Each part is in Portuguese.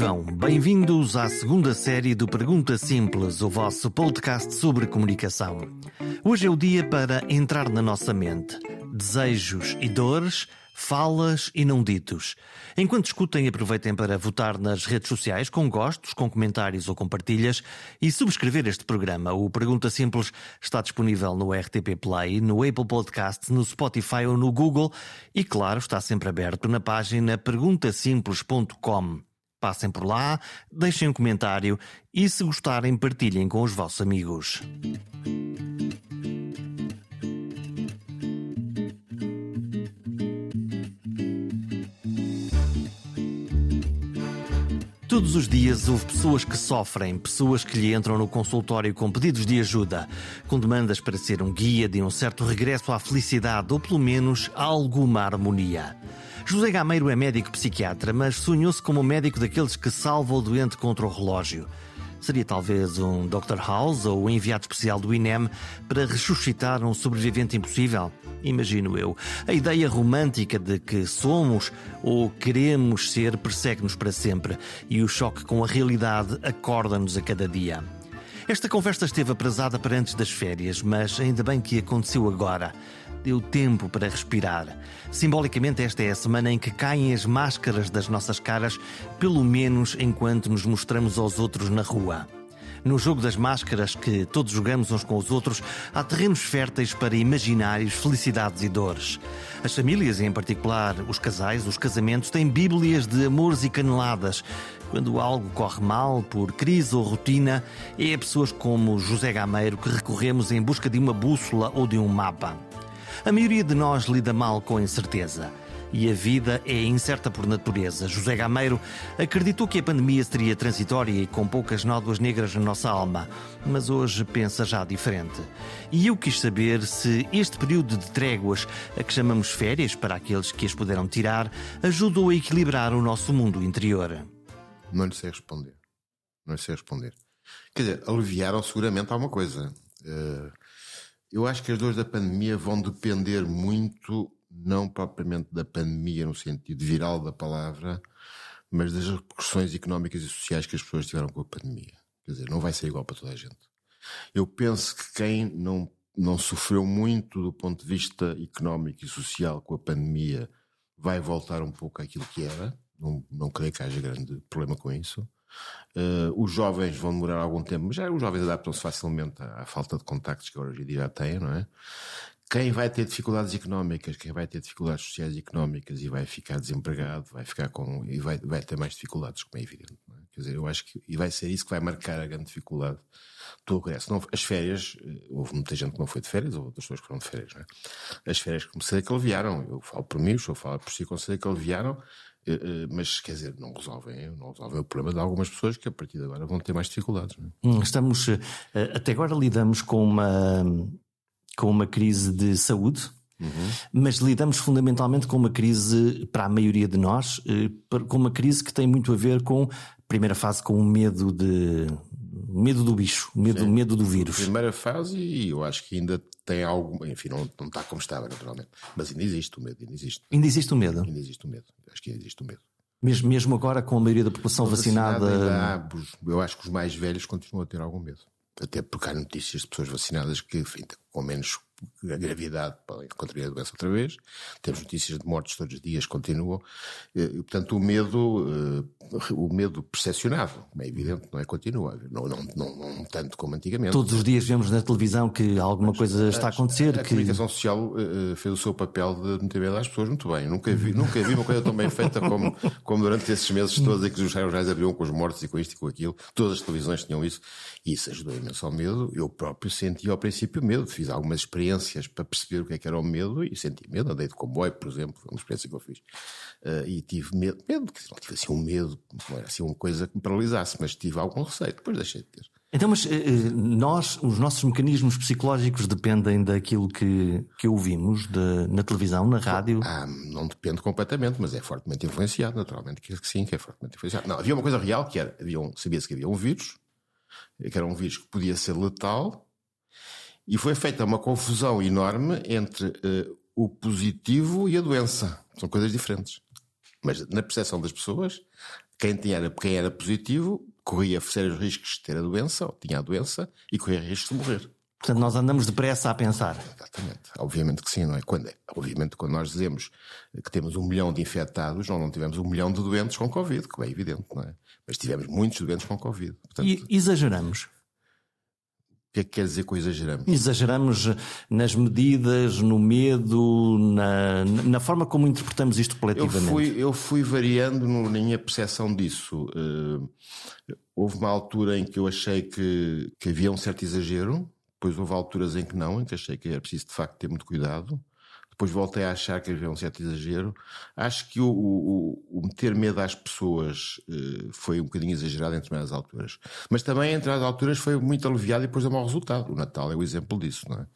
Vivam, bem-vindos à segunda série do Pergunta Simples, o vosso podcast sobre comunicação. Hoje é o dia para entrar na nossa mente. Desejos e dores, falas e não ditos. Enquanto escutem, aproveitem para votar nas redes sociais com gostos, com comentários ou com partilhas e subscrever este programa. O Pergunta Simples está disponível no RTP Play, no Apple Podcast, no Spotify ou no Google e, claro, está sempre aberto na página perguntasimples.com. Passem por lá, deixem um comentário e, se gostarem, partilhem com os vossos amigos. Todos os dias houve pessoas que sofrem, pessoas que lhe entram no consultório com pedidos de ajuda, com demandas para ser um guia de um certo regresso à felicidade ou pelo menos a alguma harmonia. José Gameiro é médico psiquiatra, mas sonhou-se como médico daqueles que salva o doente contra o relógio. Seria talvez um Dr. House ou um enviado especial do INEM para ressuscitar um sobrevivente impossível? Imagino eu. A ideia romântica de que somos ou queremos ser persegue-nos para sempre e o choque com a realidade acorda-nos a cada dia. Esta conversa esteve aprazada para antes das férias, mas ainda bem que aconteceu agora deu tempo para respirar. Simbolicamente, esta é a semana em que caem as máscaras das nossas caras, pelo menos enquanto nos mostramos aos outros na rua. No jogo das máscaras que todos jogamos uns com os outros, há terrenos férteis para imaginários, felicidades e dores. As famílias, em particular os casais, os casamentos, têm bíblias de amores e caneladas. Quando algo corre mal, por crise ou rotina, é a pessoas como José Gameiro que recorremos em busca de uma bússola ou de um mapa. A maioria de nós lida mal com a incerteza. E a vida é incerta por natureza. José Gameiro acreditou que a pandemia seria transitória e com poucas nódoas negras na nossa alma, mas hoje pensa já diferente. E eu quis saber se este período de tréguas, a que chamamos férias para aqueles que as puderam tirar, ajudou a equilibrar o nosso mundo interior. Não lhe sei responder. Não lhe sei responder. Quer dizer, aliviaram seguramente alguma coisa. Uh eu acho que as dores da pandemia vão depender muito, não propriamente da pandemia no sentido viral da palavra, mas das repercussões económicas e sociais que as pessoas tiveram com a pandemia. Quer dizer, não vai ser igual para toda a gente. Eu penso que quem não, não sofreu muito do ponto de vista económico e social com a pandemia vai voltar um pouco àquilo que era. Não, não creio que haja grande problema com isso. Uh, os jovens vão demorar algum tempo, mas já os jovens adaptam-se facilmente à, falta de contactos que hoje em dia já têm, não é? Quem vai ter dificuldades económicas, quem vai ter dificuldades sociais e económicas e vai ficar desempregado, vai ficar com e vai, vai ter mais dificuldades, como é evidente. É? Quer dizer, eu acho que e vai ser isso que vai marcar a grande dificuldade do regresso. Não, as férias, eh, houve muita gente que não foi de férias, houve outras pessoas que foram de férias, não é? As férias comecei que aliviaram. Eu falo por mim, eu falo por si, conselho que aliviaram mas quer dizer, não resolvem, não resolvem o problema de algumas pessoas que a partir de agora vão ter mais dificuldades. É? Hum, estamos, eh, até agora lidamos com uma, com uma crise de saúde, Uhum. Mas lidamos fundamentalmente com uma crise, para a maioria de nós, com uma crise que tem muito a ver com, primeira fase, com o medo de, medo do bicho, medo, medo do vírus. Primeira fase, e eu acho que ainda tem algo, enfim, não, não está como estava, naturalmente. Mas ainda existe o medo, ainda existe. Ainda existe o medo? Ainda existe o medo. Acho que existe o medo. Mesmo, mesmo agora com a maioria da população vacinada. vacinada há, eu acho que os mais velhos continuam a ter algum medo. Até porque há notícias de pessoas vacinadas que, enfim, com menos a gravidade podem contrair a doença outra vez. Temos notícias de mortes todos os dias, continuam. E, portanto, o medo, eh, o medo percepcionado, é evidente, não é? Continua. Não, não, não, não tanto como antigamente. Todos os dias vemos na televisão que alguma coisa está a acontecer. A, a que... comunicação social uh, fez o seu papel de meter medo às pessoas muito bem. Nunca vi, nunca vi uma coisa tão bem feita como, como durante esses meses todos em que os jornais abriam com os mortos e com isto e com aquilo. Todas as televisões tinham isso. E isso ajudou imenso ao medo. Eu próprio senti ao princípio medo. Fiz algumas experiências experiências para perceber o que é que era o medo e senti medo. Andei de comboio, por exemplo, foi uma experiência que eu fiz. Uh, e tive medo, medo, que não tive assim um medo, não era assim uma coisa que me paralisasse, mas tive algum receio, depois deixei de ter. Então, mas uh, nós, os nossos mecanismos psicológicos dependem daquilo que, que ouvimos de, na televisão, na rádio? Ah, não depende completamente, mas é fortemente influenciado, naturalmente, que sim, que é fortemente influenciado. Não, havia uma coisa real que era, havia um, sabia-se que havia um vírus, que era um vírus que podia ser letal, e foi feita uma confusão enorme entre uh, o positivo e a doença. São coisas diferentes. Mas na percepção das pessoas, Quem, tinha, quem era positivo corria sérios riscos de ter a doença, ou tinha a doença, e corria riscos de morrer. Portanto, nós andamos depressa a pensar. Exatamente. Obviamente que sim, não é? Quando, obviamente, quando nós dizemos que temos um milhão de infectados, nós não tivemos um milhão de doentes com Covid, que é evidente, não é? Mas tivemos muitos doentes com Covid. Portanto, e exageramos. O que é que quer dizer com exageramos? Exageramos nas medidas, no medo, na, na forma como interpretamos isto coletivamente. Eu fui, eu fui variando na minha percepção disso. Uh, houve uma altura em que eu achei que, que havia um certo exagero, depois houve alturas em que não, em que achei que era preciso de facto ter muito cuidado. Depois voltei a achar que havia um certo exagero. Acho que o, o, o meter medo às pessoas uh, foi um bocadinho exagerado em determinadas alturas. Mas também, entre as alturas, foi muito aliviado e depois deu mau resultado. O Natal é o exemplo disso, não é?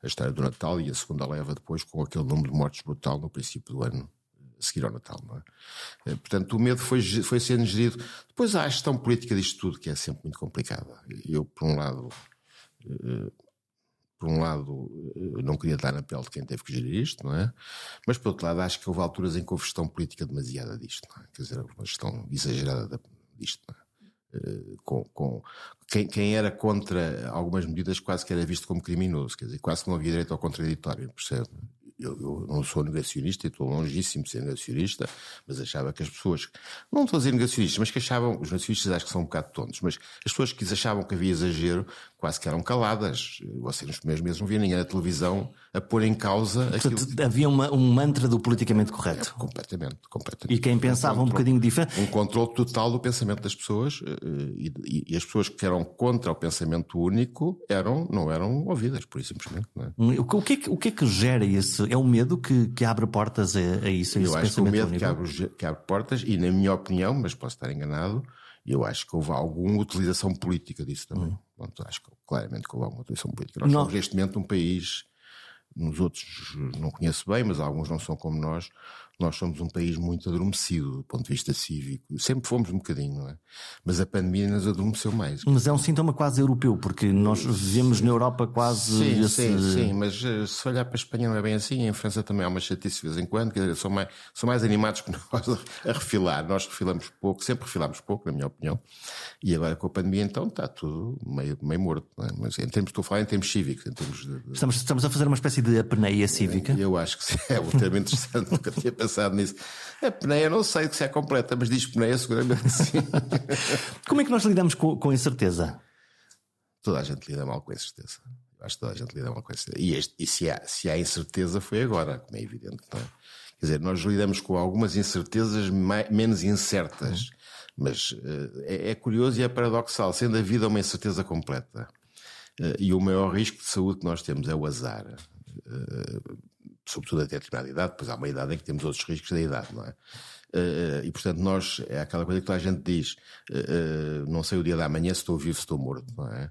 A história do Natal e a segunda leva depois com aquele número de mortes brutal no princípio do ano a seguir ao Natal, não é? Eh, portanto, o medo foi, foi sendo gerido. Depois há a gestão política disto tudo, que é sempre muito complicada. Eu, por um lado, uh, por um lado, eh, não queria dar na pele de quem teve que gerir isto, não é? Mas, por outro lado, acho que houve alturas em que houve gestão política demasiada disto, é? Quer dizer, uma gestão exagerada disto, não é? Uh, com, com quem, quem, era contra algumas medidas quase que era visto como criminoso, quer dizer, quase que não havia direito ao contraditório, percebe? Eu, eu, não sou negacionista e estou longíssimo de ser negacionista, mas achava que as pessoas, não estou a dizer negacionistas, mas que achavam, os negacionistas acho que são um bocado tontos, mas as pessoas que achavam que havia exagero quase que eram caladas. Você nos primeiros meses não via ninguém na televisão a pôr em causa Portanto, aquilo. Havia uma, um mantra do politicamente correto. É, completamente, completamente. E quem pensava um, um bocadinho diferente. Um controle total do pensamento das pessoas eh, e, e, e, as pessoas que eram contra o pensamento único eram, não eram ouvidas, por isso simplesmente. É? Hum, o, que é que, o que é que gera esse? É o medo que, que abre portas a, a isso? A Eu acho que o medo que abre, que abre portas, e na minha opinião, mas posso estar enganado, eu acho que houve alguma utilização política disso também. Hum. Pronto, acho que claramente que houve alguma utilização política. Nós não. somos neste momento um país nos outros não conheço bem, mas alguns não são como nós, nós somos um país muito adormecido do ponto de vista cívico. Sempre fomos um bocadinho, não é? Mas a pandemia nos adormeceu mais. Mas é um sintoma quase europeu, porque nós vivemos na Europa quase. Sim, esse... sim, sim, mas eh, se olhar para a Espanha não é bem assim. Em França também há uma chatice de vez em quando, quer dizer, são mais, são mais animados que nós a refilar. Nós refilamos pouco, sempre refilámos pouco, na minha opinião. E agora com a pandemia, então, está tudo meio, meio morto, é? Mas em termos, estou a falar em termos cívicos, em termos de... estamos, estamos a fazer uma espécie de apneia cívica. Eu acho que sim, é um termo interessante, nunca tinha pensado nisso. A peneia não sei se é completa, mas diz peneia seguramente sim. Como é que nós lidamos com, com a incerteza? Toda a gente lida mal com a incerteza. Acho que toda a gente lida mal com a incerteza. E, este, e se, há, se há incerteza foi agora, como é evidente. Não é? Quer dizer, nós lidamos com algumas incertezas mais, menos incertas. Mas uh, é, é, curioso e é paradoxal, sendo a vida uma incerteza completa. Uh, e o maior risco de saúde que nós temos é o azar. Uh, sobretudo até determinada idade, depois há uma idade em que temos outros riscos da idade, não é? Uh, e portanto, nós, é aquela coisa que toda a gente diz: uh, não sei o dia da manhã se estou vivo, se estou morto, não é?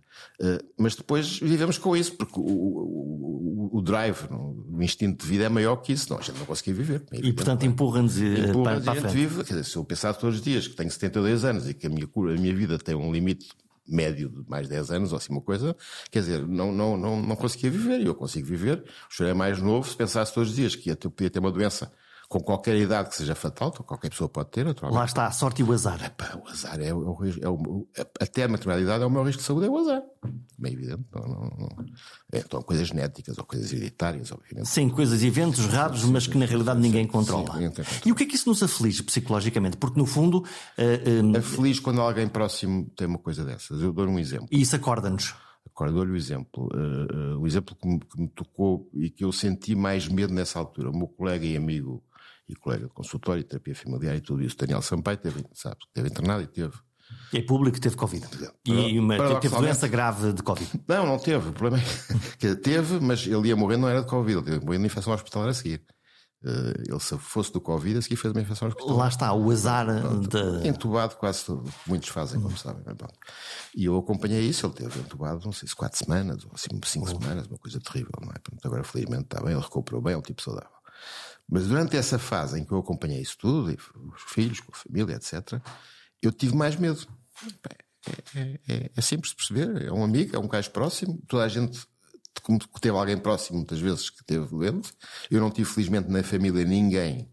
mas depois vivemos com isso, porque o, o, o drive, o instinto de vida é maior que isso, não, a gente não conseguia viver. É e portanto, empurra-nos empurra para, para a gente vive. Quer dizer, se eu pensar todos os dias que tenho 72 anos e que a minha, a minha vida tem um limite médio de mais de 10 anos ou assim uma coisa, quer dizer, não, não, não, não conseguia viver. E eu consigo viver. O senhor é mais novo, se pensasse todos os dias que ter, podia ter uma doença com qualquer idade que seja fatal, qualquer pessoa pode ter. Lá está a sorte e o azar. Epá, o azar é, o, é o, até a maternalidade é o meu risco de saúde, é o azar. Bem evidente. Não, não, não. É, então, coisas genéticas ou coisas hereditárias, obviamente. Sim, coisas, eventos raros, mas que na realidade ninguém controla. Sim, ninguém e o que é que isso nos aflige psicologicamente? Porque no fundo. Uh, uh, aflige quando alguém próximo tem uma coisa dessas. Eu dou um exemplo. E isso acorda-nos. Agora dou-lhe o exemplo. Uh, uh, o exemplo que me, que me, tocou e que eu senti mais medo nessa altura. O meu colega e amigo e colega de consultório, terapia familiar e tudo isso. Daniel Sampaio teve, sabe, teve internado e teve. É público que teve Covid. E uma, teve doença grave de Covid. Não, não teve. O problema é que teve, mas ele ia morrer, não era de Covid, ele ia morrer de infecção hospitalar a seguir. Uh, ele, se fosse do Covid, a seguir fez uma infecção hospitalar. Lá está, o azar Pronto, de... Entubado, quase muitos fazem, como sabem. E eu acompanhei isso, ele teve entubado, não sei se quatro semanas, ou assim, cinco oh. semanas, uma coisa terrível, não é? Pronto, agora, felizmente, está bem, ele recuperou bem, é um tipo saudável. Mas durante essa fase em que eu acompanhei isso tudo, os filhos, com a família, etc., eu tive mais medo. É, é, é, é simples de perceber, é um amigo, é um caso próximo, toda a gente que teve alguém próximo muitas vezes que teve doente. Eu não tive, felizmente, na família ninguém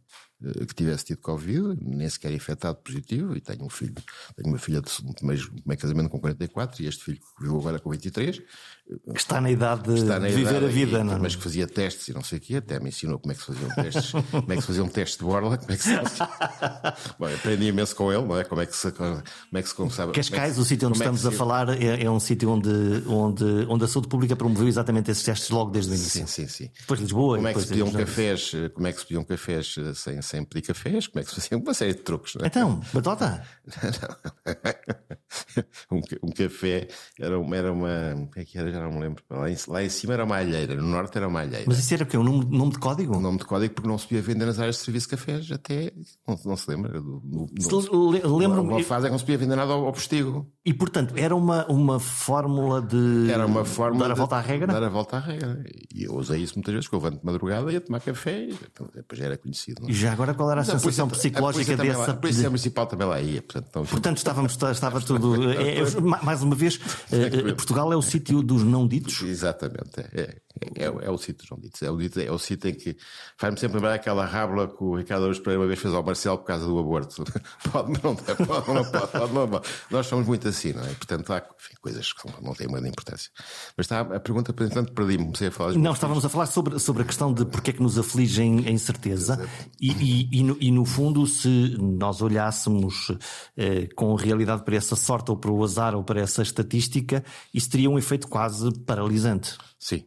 que tivesse tido Covid, nem sequer infectado positivo, e tenho um filho, tenho uma filha de meio, meio casamento com 44 e este filho que viveu agora com 23. Que está na idade de está na viver idade, a vida, e, não é? Mas que fazia testes e não sei o quê, até me ensinou como é que se faziam testes, como é que se fazia um teste de borla, como é que se Bom, aprendi imenso com ele, não é? Como é que se, como é que se começava. Cascais, é que, o sítio onde é estamos se... a falar, é, é um sítio onde, onde, onde a saúde pública promoveu exatamente esses testes logo desde o início. Sim, sim, sim. Depois Lisboa. Como é que se pediam cafés, como é que se pediam cafés sem, sem pedir cafés, como é que se faziam uma série de truques, não é? Então, batota? um, um café era uma, era uma. O que é que era? Já não me lembro. Lá em, lá em cima era uma alheira, no norte era uma alheira. Mas isso era o quê? Um nome, nome de código? Um nome de código porque não se podia vender nas áreas de serviço de cafés até. Não, não se lembra? Do, do, Lembro-me. Uma fase é que não se podia vender nada ao, ao postigo. E portanto, era uma, uma fórmula de. Era uma fórmula. Dar a volta à regra? Dar a volta à regra. E eu usei isso muitas vezes, que eu levanto de madrugada e ia tomar café e depois já era conhecido. É? E já agora qual era a sensação psicológica a dessa. A Polícia Municipal também lá ia. Portanto, não... portanto estávamos, estava tudo. É, é, mais uma vez, é, Portugal é o sítio dos não ditos. Exatamente. É, é, é o sítio dos não ditos. É o, dito, é o sítio em que. Faz-me sempre lembrar aquela rábula que o Ricardo Aruz Pereira uma vez fez ao Marcelo por causa do aborto. pode, não pode, não pode, pode, não pode. Nós somos muito assim, não é? Portanto, há enfim, coisas que não têm muita importância. Mas está a pergunta, por entanto, perdi-me. Comecei a falar. Não, estávamos a falar sobre, sobre a questão de porque é que nos afligem a incerteza e, e, e, no, e, no, fundo, se nós olhássemos eh, com realidade para essa sorte ou para o azar ou para essa estatística, isso teria um efeito quase paralisante. Sim.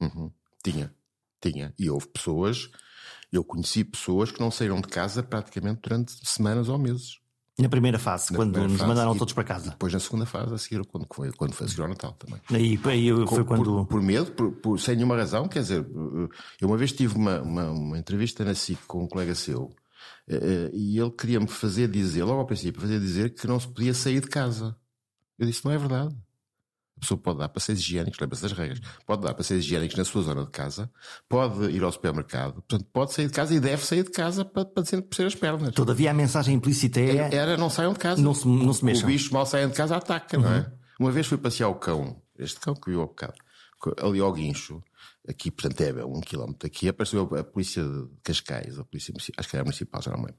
Uhum. Tinha. Tinha. E houve pessoas, eu conheci pessoas que não saíram de casa praticamente durante semanas ou meses. Na primeira fase, na quando primeira nos fase, mandaram e todos para casa. Depois na segunda fase, a seguir, quando foi, quando foi a seguir ao Natal também. Aí, aí foi por, quando. Por, por medo, por, por, sem nenhuma razão, quer dizer, eu uma vez tive uma, uma, uma entrevista na SIC com um colega seu eh, e ele queria-me fazer dizer, logo ao princípio, fazer dizer que não se podia sair de casa. Eu disse, não é verdade. A pessoa pode dar passeios higiênicos, lembra-se das regras, pode dar passeios higiênicos na sua zona de casa, pode ir ao supermercado, portanto, pode sair de casa e deve sair de casa para, para descer as pernas. Todavia, a mensagem implícita é. Era não saiam de casa. Não se, não se mexam. O bicho mal saiam de casa ataca, uhum. não é? Uma vez fui passear o cão, este cão que viu ao bocado, ali ao guincho, aqui, portanto, é um quilómetro daqui, apareceu a polícia de Cascais, a polícia acho que era municipal, já não lembro.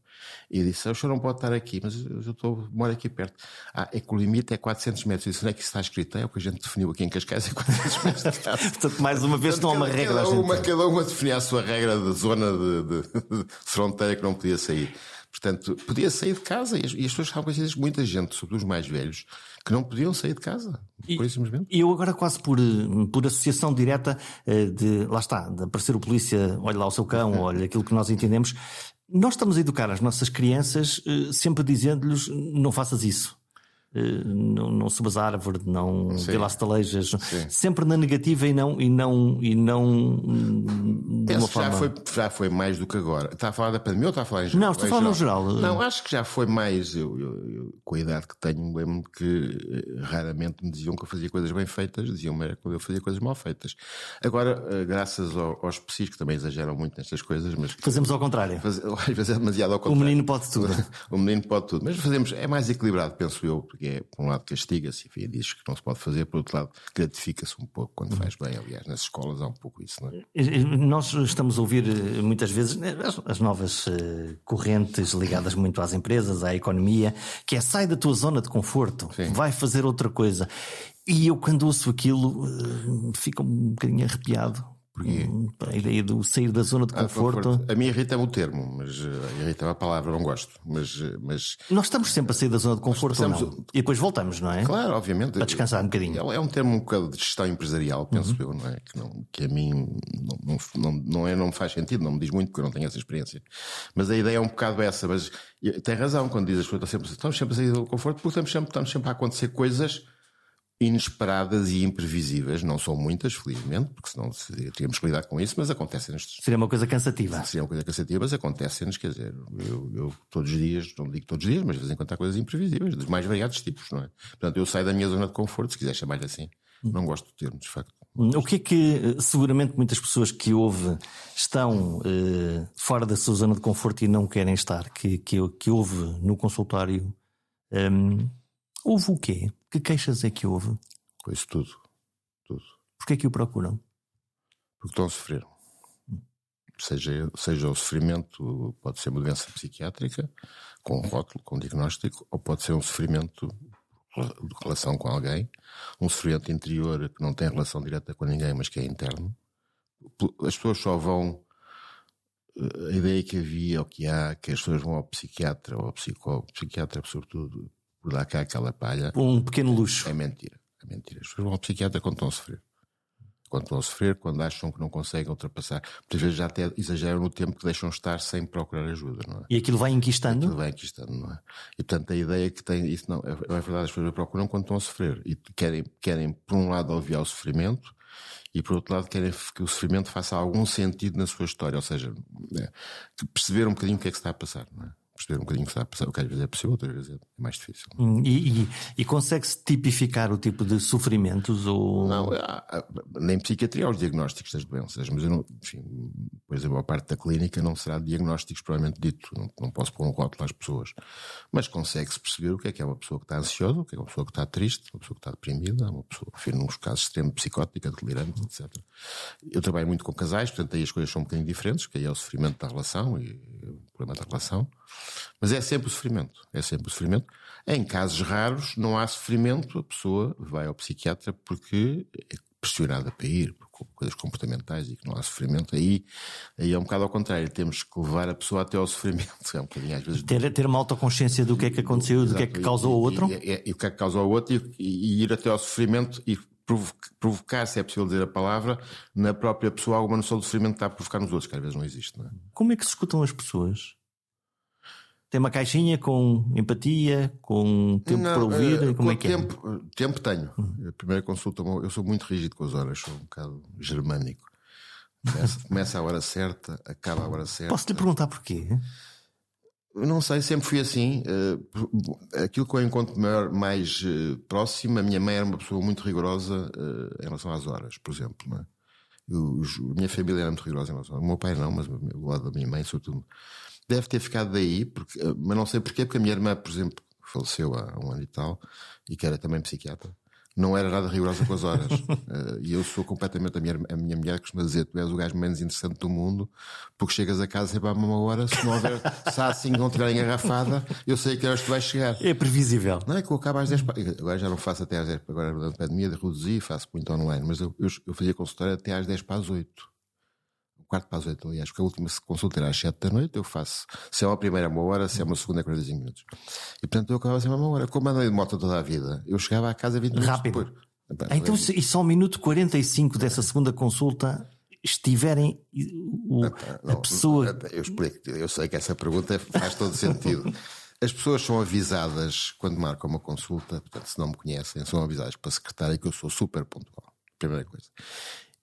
E disse: ah, O senhor não pode estar aqui, mas eu estou, moro aqui perto. Ah, é que o limite é 400 metros. Eu disse: Onde é que isso está escrito? É o que a gente definiu aqui em Cascais, é 400 metros de casa. Portanto, mais uma vez, não há uma regra. Cada uma, cada uma definia a sua regra de zona de, de, de fronteira que não podia sair. Portanto, podia sair de casa e as, e as pessoas estavam conhecidas muita gente, sobretudo os mais velhos, que não podiam sair de casa. E, por isso mesmo. E eu agora quase por, por associação direta de, lá está, de aparecer o polícia, olha lá o seu cão, olha aquilo que nós entendemos. Nós estamos a educar as nossas crianças sempre dizendo-lhes não faças isso. Não, não subas a árvore, não vê lá estalejas, sempre na negativa e não, e não, e não de uma forma... já, foi, já foi mais do que agora. Está a falar da pandemia ou está a falar em geral? Não, estou a falar no geral. Não, acho que já foi mais. Eu, eu, eu com a idade que tenho, lembro-me que eh, raramente me diziam que eu fazia coisas bem feitas, diziam-me quando eu fazia coisas mal feitas. Agora, eh, graças ao, aos PSIs, que também exageram muito nestas coisas, mas. Fazemos ao contrário. Faz, às vezes é demasiado ao contrário. O menino pode tudo. o menino pode tudo. Mas fazemos, é mais equilibrado, penso eu, porque é, por um lado, castiga-se, enfim, diz que não se pode fazer, por outro lado, gratifica-se um pouco quando faz bem. Aliás, nas escolas há um pouco isso, não é? Nós estamos a ouvir muitas vezes as, as novas correntes ligadas muito às empresas, à economia, que é sai da tua zona de conforto, Sim. vai fazer outra coisa. E eu, quando ouço aquilo, fico um bocadinho arrepiado. Porque a ideia do sair da zona de conforto. conforto. A mim irrita-me o termo, mas uh, irrita-me a palavra, não gosto. Mas, mas. Nós estamos sempre a sair da zona de conforto não? E depois voltamos, não é? Claro, obviamente. Para descansar um bocadinho. É, é um termo um bocado de gestão empresarial, penso uhum. eu, não é? Que, não, que a mim não, não, não, é, não me faz sentido, não me diz muito, porque eu não tenho essa experiência. Mas a ideia é um bocado essa. Mas tem razão quando diz as pessoas estamos sempre a sair do conforto, porque estamos sempre, estamos sempre a acontecer coisas inesperadas e imprevisíveis. Não são muitas, felizmente, porque senão teríamos que lidar com isso, mas acontecem-nos. Seria uma coisa cansativa. Seria uma coisa cansativa, mas acontecem-nos, quer dizer, eu, eu, todos os dias, não digo todos os dias, mas de vez em quando há coisas imprevisíveis, dos mais variados tipos, não é? Portanto, eu saio da minha zona de conforto, se quiser chamar-lhe assim. Não gosto do termo, de facto. O que é que seguramente muitas pessoas que ouvem estão uh, fora da sua zona de conforto e não querem estar, que, que, que houve no consultório, um, ehm, houve o quê? Que queixas é que houve? Pois tudo. Tudo. Porquê é que o procuram? Porque estão a sofrer. seja, seja o sofrimento, pode ser uma doença psiquiátrica, com um rótulo, com um diagnóstico, ou pode ser um sofrimento de relação com alguém, um sofrimento interior que não tem relação direta com ninguém, mas que é interno. As pessoas só vão. A ideia que havia, ou que há, que as pessoas vão ao psiquiatra ou ao psicólogo, psiquiatra, sobretudo, por dar cá aquela palha. Um pequeno luxo. É mentira. É mentira. As pessoas vão ao psiquiatra quando estão a sofrer quando estão a sofrer, quando acham que não conseguem ultrapassar. Muitas vezes já até exageram no tempo que deixam estar sem procurar ajuda, não é? E aquilo vai enquistando? Aquilo vai enquistando, não é? E portanto a ideia que tem, isso não, é, é verdade, as pessoas procuram quando estão a sofrer e querem, querem por um lado aliviar o sofrimento e por outro lado querem que o sofrimento faça algum sentido na sua história, ou seja, é, perceber um bocadinho o que é que se está a passar, não é? Perceber um bocadinho o que está a passar, o que às vezes é possível, outras vezes é mais difícil. Hum, e, e, e consegue-se tipificar o tipo de sofrimentos? Ou... Não, há, nem psiquiatria há os diagnósticos das doenças, mas eu não, enfim, pois a maior parte da clínica não será diagnósticos provavelmente dito, não, não posso pôr um rótulo às pessoas, mas consegue-se perceber o que é que é uma pessoa que está ansiosa, o que é uma pessoa que está triste, uma pessoa que está deprimida, uma pessoa, enfim, nos casos extremo psicótica, delirante, etc. Eu trabalho muito com casais, portanto aí as coisas são um bocadinho diferentes, que aí é o sofrimento da relação e problema da relação. Mas é sempre o sofrimento. É sempre o sofrimento. Em casos raros, não há sofrimento, a pessoa vai ao psiquiatra porque é pressionada para ir, por coisas comportamentais e que não há sofrimento. Aí, aí é um bocado ao contrário. Temos que levar a pessoa até ao sofrimento. É um bocadinho às vezes. Ter, ter uma autoconsciência do que é que aconteceu, do que é que causou ao outro. E, e, e, o que é que causou ao outro e, e ir até ao sofrimento e provocar, se é possível dizer a palavra, na própria pessoa alguma noção do sofrimento que está a provocar nos outros, que às vezes não existe. Não é? Como é que se escutam as pessoas? Tem uma caixinha com empatia, com tempo não, para ouvir? Uh, como é que tempo, é? Tempo tenho. A primeira consulta, eu sou muito rígido com as horas, sou um bocado germânico. Começa, começa a hora certa, acaba a hora certa. Posso te perguntar porquê? Não sei, sempre fui assim. Uh, aquilo que eu encontro mais uh, próximo, a minha mãe era uma pessoa muito rigorosa uh, em relação às horas, por exemplo. Né? Eu, a minha família era muito rigorosa em relação. O meu pai não, mas o lado da minha mãe, sobretudo deve ter ficado daí, porque, eh, mas não sei porquê, porque a minha irmã, por exemplo, faleceu há um ano e tal, e que era também psiquiatra, não era nada rigorosa com as horas. uh, e eu sou completamente, a minha, a minha mulher costuma dizer, tu és o gajo menos interessante do mundo, porque chegas a casa sempre à mesma hora, se não houver, se há assim não tiver engarrafada, eu sei que horas tu vais chegar. É previsível. Não é que eu acabo às 10, agora já não faço até às 10, agora durante a pandemia reduzi, faço muito online, mas eu, eu, eu fazia consultório até às 10 para as 8 quarto para as oito, aliás, porque a última consulta era às sete da noite, eu faço, se é uma primeira uma hora, se é uma segunda é 45 minutos. E portanto eu acabava sempre uma hora. Como andei de moto toda a vida, eu chegava à casa 20 minutos Rápido. depois. Então, e só o minuto 45 dessa segunda consulta estiverem o, a pessoa. Eu explico, eu sei que essa pergunta faz todo sentido. As pessoas são avisadas quando marcam uma consulta, portanto, se não me conhecem, são avisadas para a secretária que eu sou super pontual. Primeira coisa.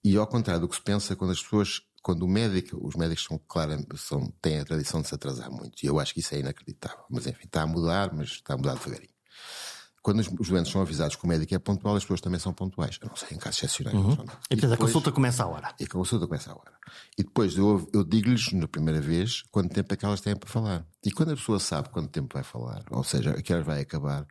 E ao contrário do que se pensa, quando as pessoas quando o médico, os médicos são, claro, são, têm a tradição de se atrasar muito, e eu acho que isso é inacreditável. Mas enfim, está a mudar, mas está a mudar devagarinho. Quando os, os doentes são avisados que o médico é pontual, as pessoas também são pontuais. Eu não sei, em casos excepcionais. Uhum. E, depois, a consulta começa à hora. E a consulta começa à hora. E depois eu, eu digo-lhes, na primeira vez, quanto tempo é que elas têm para falar. E quando a pessoa sabe quanto tempo vai falar, ou seja, a que horas vai acabar,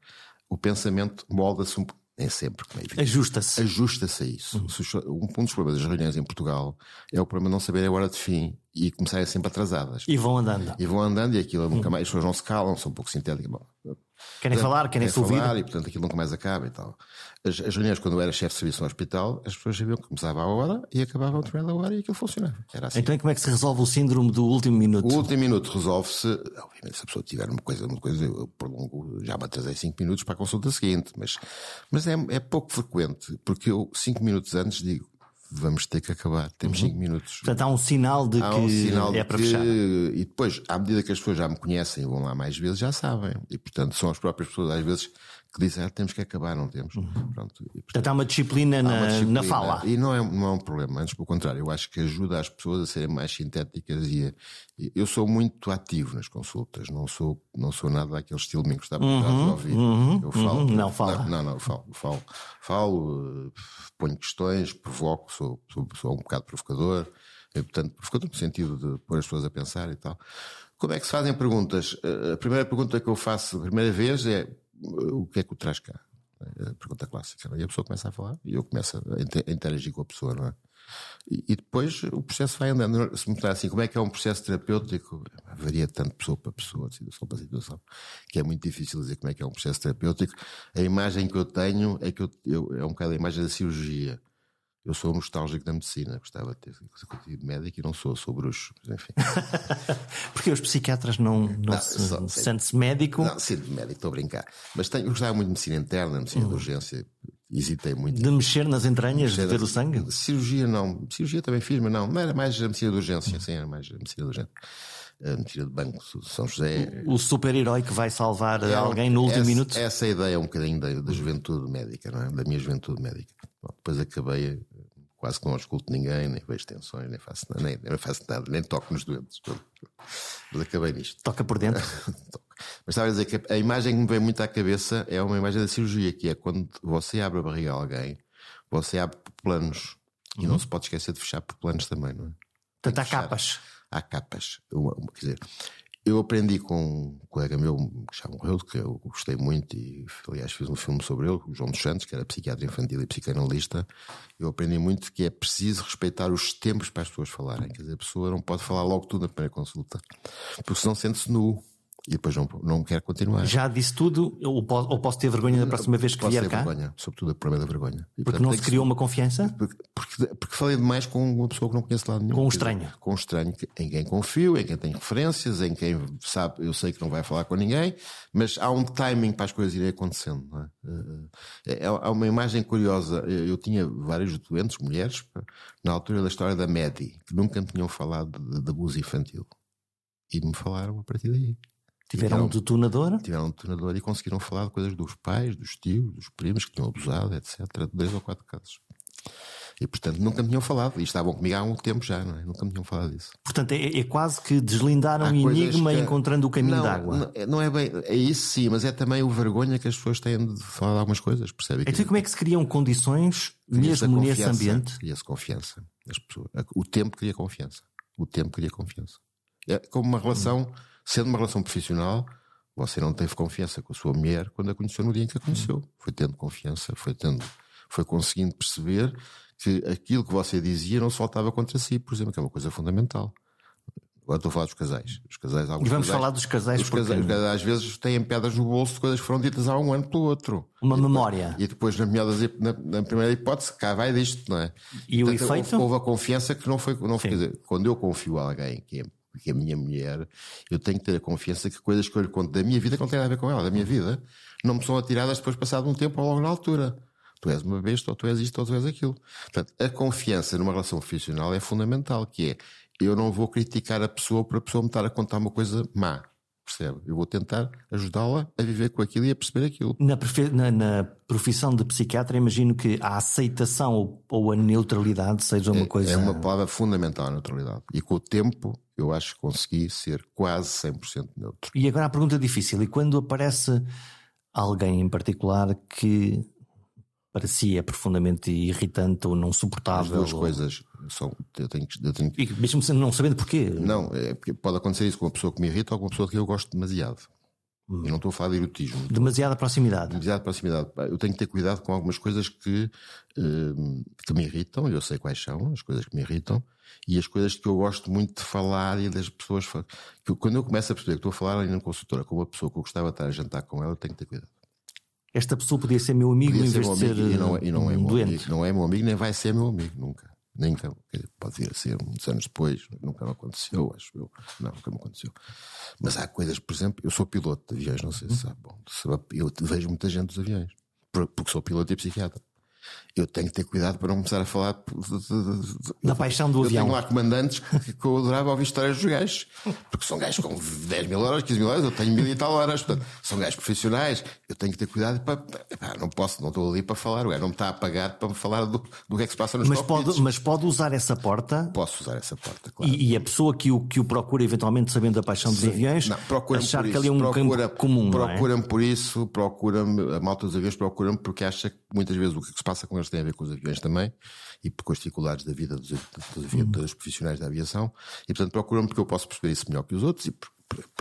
o pensamento molda-se um, nem sempre, como é evidente. Ajusta-se. Ajusta-se a isso. Uhum. Um dos problemas das reuniões em Portugal é o problema de não saber a hora de fim e começarem sempre atrasadas. E vão andando. E vão andando e aquilo nunca mais, as pessoas não se calam, são um pouco sintéticas. Bom, Querem falar, querem se ouvir. falar e, portanto, aquilo nunca mais acaba e tal. As, as reuniões, quando eu era chefe de serviço no hospital, as pessoas sabiam que começava a hora e acabava a determinada hora e aquilo funcionava. Era assim. Então, como é que se resolve o síndrome do último minuto? O último minuto resolve-se, obviamente, se a pessoa tiver uma coisa, uma coisa, eu prolongo, já me atrasei 5 minutos para a consulta seguinte, mas, mas é, é pouco frequente, porque eu 5 minutos antes digo, vamos ter que acabar, temos 5 uhum. minutos. Portanto, há um sinal de há que um sinal é para que... fechar. E depois, à medida que as pessoas já me conhecem e vão lá mais vezes, já sabem. E portanto, são as próprias pessoas, às vezes, que dizem, ah, temos que acabar, não temos. Uhum. Pronto, e, portanto, portanto, há uma disciplina, na, uma disciplina, na fala. E não é, não é um problema, antes pelo contrário, eu acho que ajuda as pessoas a serem mais sintéticas e, e eu sou muito ativo nas consultas, não sou, não sou nada daquele estilo me por trás uhum, ouvir. Uhum, eu falo. Uhum, não, fala. Não, não, não, eu falo, eu falo, falo, ponho questões, provoco, sou, sou, sou um bocado provocador, e, portanto, provocador no sentido de pôr as pessoas a pensar e tal. Como é que se fazem perguntas? A primeira pergunta que eu faço a primeira vez é o que é que o traz cá? É a pergunta clássica. É? E a pessoa começa a falar e eu começo a interagir com a pessoa, não é? E, depois o processo vai andando. Se me assim, como é que é um processo terapêutico? Varia tanto pessoa para pessoa, de situação para situação, que é muito difícil dizer como é que é um processo terapêutico. A imagem que eu tenho é que eu, eu, é um bocado a imagem da cirurgia. Eu sou um nostálgico da medicina, gostava de ter sido médico e não sou, sou bruxo, mas enfim. Porque os psiquiatras não, não, não se, sente-se médico? Não, sinto médico, estou a brincar. Mas tenho, eu gostava muito de medicina interna, medicina hum. de urgência, hesitei muito. De mexer nas entranhas, mexer de ter o sangue? Cirurgia não, cirurgia também fiz, mas não, não era mais a medicina de urgência, hum. sim, era mais a medicina de urgência a mentira de banco de São José. O, o super-herói que vai salvar é, alguém no último essa, minuto? Essa ideia é um bocadinho da, da juventude médica, não é? Da minha juventude médica. Bom, depois acabei quase que não escuto ninguém, nem vejo tensões, nem faço, nem, nem faço nada, nem toco nos doentes. Mas acabei nisto. Toca por dentro? Mas estava a dizer que a imagem que me vem muito à cabeça é uma imagem da cirurgia, que é quando você abre a barriga a alguém, você abre por planos. E uhum. não se pode esquecer de fechar por planos também, não é? Portanto, há capas. Há capas. Uma, uma, quer dizer, eu aprendi com um colega meu que já morreu, que eu gostei muito e, aliás, fiz um filme sobre ele, o João dos Santos, que era psiquiatra infantil e psicanalista. Eu aprendi muito que é preciso respeitar os tempos para as pessoas falarem. Quer dizer, a pessoa não pode falar logo tudo na primeira consulta, porque senão sente-se nu. E depois não, não quer continuar. Já disse tudo, ou posso, ou posso ter vergonha da próxima vez que posso vier ter cá? vergonha, sobretudo o problema da vergonha. E, porque portanto, não se criou uma confiança? Porque, porque, porque, falei demais com uma pessoa que não conhece lado nenhum. Com um estranho. Dizer, com um estranho em quem confio, em quem tem referências, em quem sabe, eu sei que não vai falar com ninguém, mas há um timing para as coisas irem acontecendo. Não é? É, há uma imagem curiosa. Eu tinha vários doentes, mulheres, na altura da história da Medi, que nunca me tinham falado de, de abuso infantil. E me falaram a partir daí. Tiveram um detonador? Tiveram um detonador e conseguiram falar de coisas dos pais, dos tios, dos primos que tinham abusado, etc. Dois ou quatro casos. E portanto nunca me tinham falado. E estavam comigo há um tempo já, não é? Nunca me tinham falado disso. Portanto, é, é quase que deslindaram o enigma que... encontrando o caminho d'água. Não, é, não é bem. É isso sim, mas é também o vergonha que as pessoas têm de falar de algumas coisas, percebe? Então, como é que se criam condições mesmo nesse ambiente? Cria-se confiança. As pessoas, o tempo cria confiança. O tempo cria confiança. É como uma relação. Hum Sendo uma relação profissional, você não teve confiança com a sua mulher quando a conheceu no dia em que a conheceu. Foi tendo confiança, foi tendo, foi conseguindo perceber que aquilo que você dizia não se faltava contra si, por exemplo, que é uma coisa fundamental. Agora estou a falar dos casais. Os casais e vamos casais, falar dos casais os porque... casais, às vezes têm pedras no bolso de coisas que foram ditas há um ano pelo outro. Uma e memória. Depois, e depois, na, na, na, primeira hipótese, cá vai disto, não é? E Portanto, o efeito? Houve, houve, a confiança que não foi. Não foi quer dizer, quando eu confio a alguém que é que é a minha mulher, eu tenho que ter a confiança que coisas que eu lhe conto da minha vida que não têm nada a ver com ela, da minha vida, não me são atiradas depois passado um tempo ou logo na altura. Tu és uma besta, ou tu és isto, ou tu és aquilo. Portanto, a confiança numa relação profissional é fundamental, que é, eu não vou criticar a pessoa por a pessoa me estar a contar uma coisa má. Percebe? Eu vou tentar ajudá-la a viver com aquilo e a perceber aquilo. Na, na, na, profissão de psiquiatra, imagino que a aceitação ou, ou a neutralidade seja uma é, coisa. É uma palavra fundamental, a neutralidade. E com o tempo, eu acho que consegui ser quase 100% neutro. E agora a pergunta difícil: e quando aparece alguém em particular que para si é profundamente irritante ou não suportável? As duas ou... coisas são, eu tenho, eu tenho... E mesmo não sabendo porquê? Não, é porque pode acontecer isso com uma pessoa que me irrita ou com uma pessoa que eu gosto demasiado. Hum. Eu não estou a falar de erotismo. Demasiada proximidade. Demasiada proximidade. Eu tenho que ter cuidado com algumas coisas que, uh, que me irritam, eu sei quais são, as coisas que me irritam, e as coisas que eu gosto muito de falar e das pessoas. Que quando eu começo a perceber que estou a falar ali na consultora com uma pessoa que eu gostava de estar a jantar com ela, eu tenho que ter cuidado. Esta pessoa podia ser meu amigo podia em vez de ser. E não, é, e não é um doente. Amigo, não é meu amigo, nem vai ser meu amigo, nunca. Nem pode vir a ser muitos anos depois, nunca me aconteceu, acho eu. Não, nunca me aconteceu. Mas há coisas, por exemplo, eu sou piloto de aviões, não sei se sabe. Bom, eu vejo muita gente dos aviões, porque sou piloto e psiquiatra eu tenho que ter cuidado para não começar a falar da paixão do eu avião. Eu tenho lá comandantes que, que eu adorava ouvir histórias dos gajos, porque são gajos com 10 mil horas, 15 mil horas, eu tenho mil e tal horas, portanto, são gajos profissionais, eu tenho que ter cuidado para. Pá, não posso, não estou ali para falar, o gajo não me está a pagar para me falar do, do que é que se passa nos mas pode, mas pode usar essa porta. Posso usar essa porta, claro. E, e a pessoa que o, que o procura, eventualmente sabendo da paixão dos Sim. aviões, não, achar que ali é um procura, campo comum. Procura-me é? por isso, procura-me, a malta dos aviões procura-me porque acha que muitas vezes o que se passa com eles tem a ver com os aviões também e com as dificuldades da vida dos, dos aviadores uhum. profissionais da aviação e portanto procuram-me porque eu posso perceber isso melhor que os outros e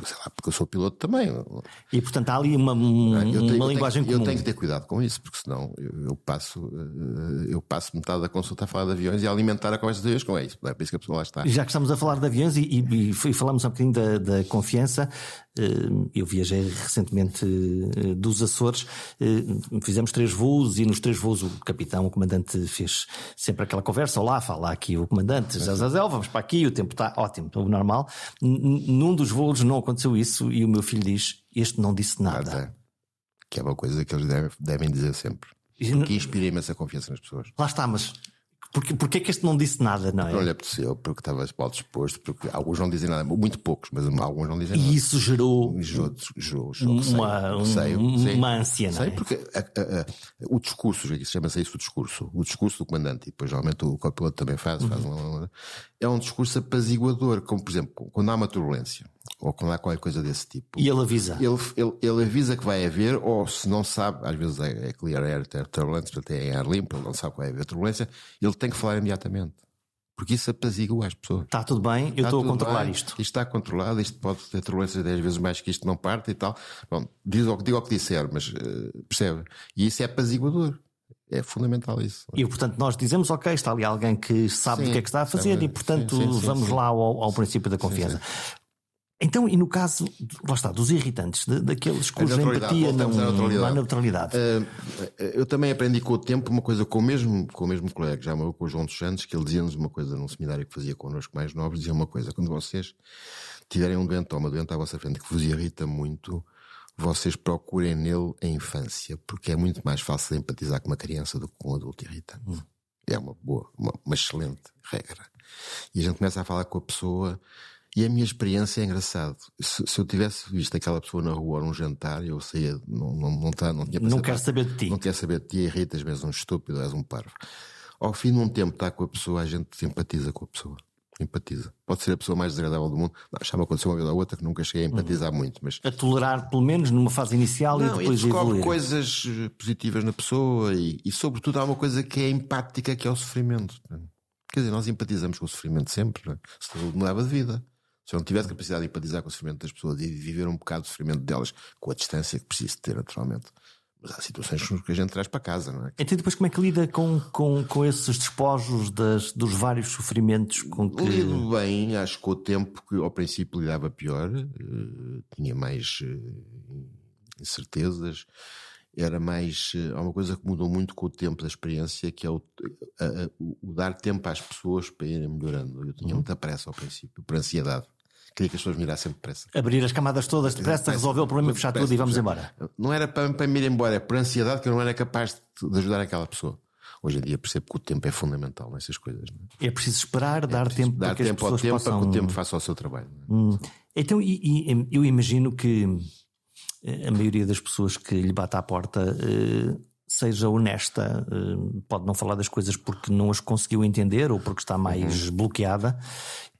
sei lá, porque eu sou piloto também. E portanto há ali uma, um, tenho, uma linguagem tenho, comum. Eu tenho que ter cuidado com isso, porque senão eu, eu passo, eu passo metade da consulta a falar de aviões e a alimentar a conversa de aviões com isso. Não é por isso que a pessoa lá está. Já que estamos a falar de aviões e, e, e falamos um bocadinho da, da confiança, eu viajei recentemente dos Açores, fizemos três voos e nos três voos o capitão, o comandante fez sempre aquela conversa, olá, fala aqui o comandante, Zazazel, vamos para aqui, o tempo está ótimo, tudo normal. Num dos voos não aconteceu isso e o meu filho diz, este não disse nada. Que é uma coisa que eles devem, dizer sempre. Porque inspira imensa confiança nas pessoas. Lá está, mas porque, porque é que este não disse nada, não é? Não lhe apeteceu, porque estava mal disposto, porque alguns não dizem nada, muito poucos, mas alguns não dizem nada. E isso gerou, gerou, gerou, gerou uma, sei, um, uma ânsia, não sei, é? porque a, a, a, o discurso, chama-se isso o discurso, o discurso do comandante, e depois geralmente o copiloto também faz, uhum. faz uma, é um discurso apaziguador, como por exemplo, quando há uma turbulência, ou quando há qualquer coisa desse tipo. E ele avisa. Ele, ele, ele avisa que vai haver, ou se não sabe, às vezes é, é clear air turbulence, portanto é ar limpo, ele não sabe que vai haver turbulência, ele tem que falar imediatamente. Porque isso apazigua as pessoas. Está tudo bem, eu Está estou a tudo controlar bem, isto. Isto está controlado, isto pode ter turbulências 10 vezes mais que isto não parte e tal. Bom, diz o, diga o que disser, mas uh, percebe? E isso é apaziguador. É fundamental isso. E portanto nós dizemos, ok, está ali alguém que sabe Sim, o que é que está a fazer sabe. e portanto Sim, sim, vamos lá ao, ao princípio da confiança. Então, e no caso, lá está, dos irritantes, de- daqueles cuja empatia não, neutralidade. não há neutralidade. Uh, eu também aprendi com o tempo uma coisa com o mesmo, com o mesmo colega, já morreu com o João dos Santos, que ele dizia-nos uma coisa num seminário que fazia connosco mais novos, dizia uma coisa, quando vocês tiverem um doente ou uma doente à vossa frente que vos irrita muito, vocês procurem nele a infância, porque é muito mais fácil empatizar com uma criança do que com um adulto irritante. É uma boa, uma, uma excelente regra. E a gente começa a falar com a pessoa e a minha experiência é engraçado. Se, se eu tivesse visto aquela pessoa na rua num jantar, eu saía, não, não, não, tá, não tinha Não quero saber de ti. Não quero saber de ti, irritas-me, és um estúpido, és um parvo. Ao fim de um tempo estar com a pessoa, a gente simpatiza com a pessoa. Empatiza. Pode ser a pessoa mais desagradável do mundo. Não, já me aconteceu uma vez ou outra que nunca cheguei a empatizar muito, mas A tolerar, pelo menos, numa fase inicial e não, e depois descobre evoluir. coisas eh, positivas na pessoa e, e, sobretudo, há uma coisa que é empática, que é o sofrimento. Quer dizer, nós empatizamos com o sofrimento sempre, não é? se tudo mudava de vida. Se eu não tivesse capacidade de empatizar com o sofrimento das pessoas e de viver um bocado do sofrimento delas com a distância que preciso ter, naturalmente. Mas há situações que a gente traz para casa, não é? Então, depois, como é que lida com, com, com esses despojos das, dos vários sofrimentos com que. Lido bem, acho que com o tempo que ao princípio lidava pior, eh, tinha mais eh, incertezas, era mais. eh, há uma coisa que mudou muito com o tempo da experiência, que é o, a- a- o- o dar tempo às pessoas para irem melhorando. Eu tinha muita pressa ao princípio, por ansiedade. Queria que as pessoas me dessem depressa. Abrir as camadas todas depressa, resolver o problema, fechar tudo e vamos embora. Não era para, para me ir embora, é por ansiedade que eu não era capaz de, de ajudar aquela pessoa. Hoje em dia percebo que o tempo é fundamental nessas coisas. É? É preciso esperar, dar Preciso tempo dar tempo ao tempo possam. para que o tempo faça o seu trabalho. é? Hum. Então, e, e, eu imagino que eh, a maioria das pessoas que lhe bate à porta eh, seja honesta, eh, pode não falar das coisas porque não as conseguiu entender ou porque está mais Uhum. bloqueada.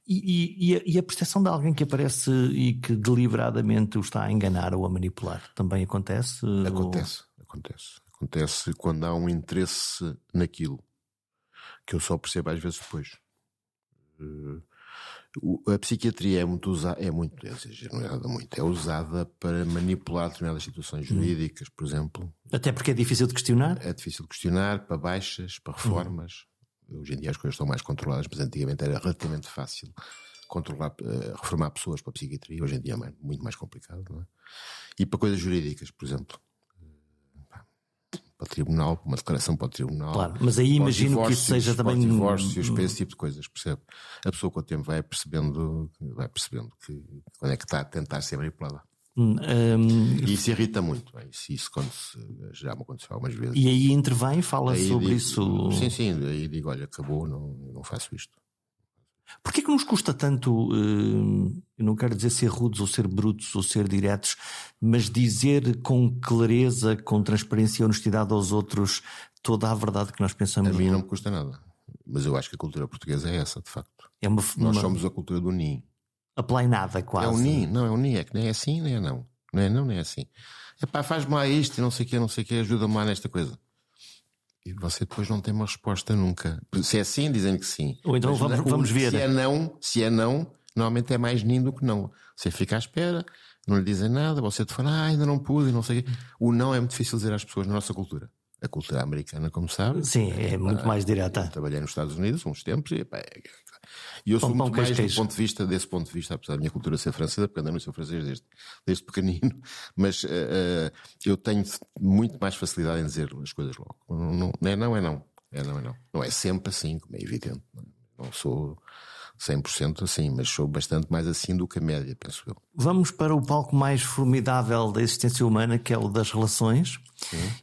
E, e- e a, percepção de alguém que aparece e que deliberadamente o está a enganar ou a manipular também acontece? Ou- Acontece, acontece. Acontece quando há um interesse naquilo que eu só percebo às vezes depois. Eh, A psiquiatria é muito usada, é muito, é, não é nada muito, é usada para manipular determinadas situações jurídicas, por exemplo. Até porque é difícil de questionar. É difícil de questionar, para baixas, para reformas. Hoje em dia as coisas estão mais controladas, mas antigamente era relativamente fácil controlar, eh, reformar pessoas para a psiquiatria. Hoje em dia é muito mais complicado, não é? E para coisas jurídicas, por exemplo. Eh, Para o tribunal, uma declaração para o tribunal. Claro, mas aí imagino que isso seja também- divórcios, para esse tipo de coisas, percebe? A pessoa com o tempo vai percebendo, vai percebendo que quando é que está a tentar ser manipulada. Hum, hum, E isso irrita muito. é? Isso, isso já me aconteceu algumas vezes. e aí intervém, fala Aí sobre digo- isso. Sim, sim, aí digo, olha, acabou, não, não faço isto. Porquê que nos custa tanto, eh, eu não quero dizer ser rudes ou ser brutos ou ser diretos, mas dizer com clareza, com transparência e honestidade aos outros toda a verdade que nós A pensamos? mim não me custa nada. Mas eu acho que a cultura portuguesa é essa, de facto. É uma, Nós uma somos a cultura do NIM. Aplainada quase. É o NIM, não é o NIM, é que nem é assim, nem é não. Não é não, nem é assim. Epá, faz-me lá isto e não sei o quê, não sei o quê, ajuda-me lá nesta coisa. E você depois não tem uma resposta nunca. Se é sim, dizem que sim. Ou então Mas vamos- vamos ver. Se é não, se é não, Normalmente é mais nin do que não. Você fica à espera, não lhe dizem nada, você te fala, ah, ainda não pude, não sei o quê. O não é muito difícil dizer às pessoas na nossa cultura. A cultura americana, como sabe. Sim, é muito mais direta. Trabalhei nos Estados Unidos uns tempos e, pá, é- e eu sou Pão, pão, muito mais queijo, do ponto de vista, desse ponto de vista, apesar da minha cultura ser francesa, porque andei no seu francês desde, desde pequenino, mas eh, eh, eu tenho muito mais facilidade em dizer as coisas logo. Não, não, não é não, é não. É não, é não. Não é sempre assim, como é evidente. Não sou 100% assim, mas sou bastante mais assim do que a média, penso eu. Vamos para o palco mais formidável da existência humana, que é o das relações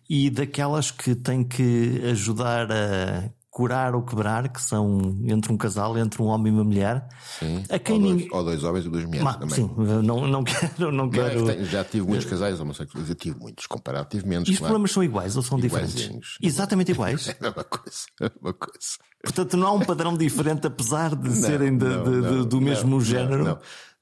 e daquelas que têm que ajudar a curar ou quebrar, que são entre um casal, entre um homem e uma mulher. Sim. A quem ou, dois, ninguém. ou dois homens e duas mulheres também. Sim, não, não quero. Não Não, é quero... que tenho- já tive muitos casais homossexuais, eu tive muitos, comparado, tive menos. E os claro. problemas são iguais ou são diferentes? Exatamente iguais. É a mesma coisa, é a mesma coisa. Portanto, não há um padrão diferente, apesar de serem de- Não, de- de- não, do não, mesmo não, género. não.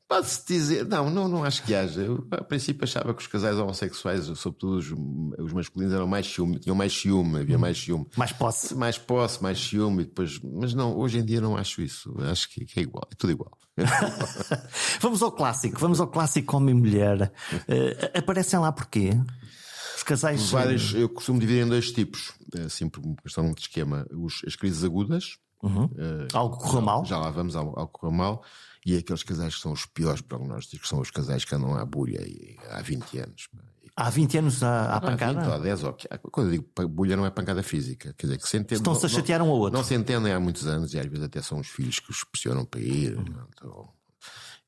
Pode-se dizer, não, não, não acho que haja. Eu, a princípio, achava que os casais homossexuais, sobretudo os, os masculinos, eram mais ciúme, tinham mais ciúme, havia mais ciúme. Mais posse. Mais posse, mais ciúme, depois, mas não, hoje em dia não acho isso. Acho que, que é igual, é tudo igual. Vamos ao clássico, vamos ao clássico homem e mulher. Eh, aparecem lá porquê? Os casais. Vários, eu costumo dividir em dois tipos, assim por questão de esquema. Os, as crises agudas, eh, algo correu mal? já lá vamos ao que correu mal, e aqueles casais que são os piores prognósticos, que são os casais que andam à bulha e- há 20 anos. Há 20 anos à, à Há 20 pancada? ou há 10 ou Quando eu digo bulha, não é pancada física. Quer dizer, que se entendem. Estão-se a chatear um ao outro. Não se entendem há muitos anos e às vezes até são os filhos que os pressionam para ir. Uhum. Então,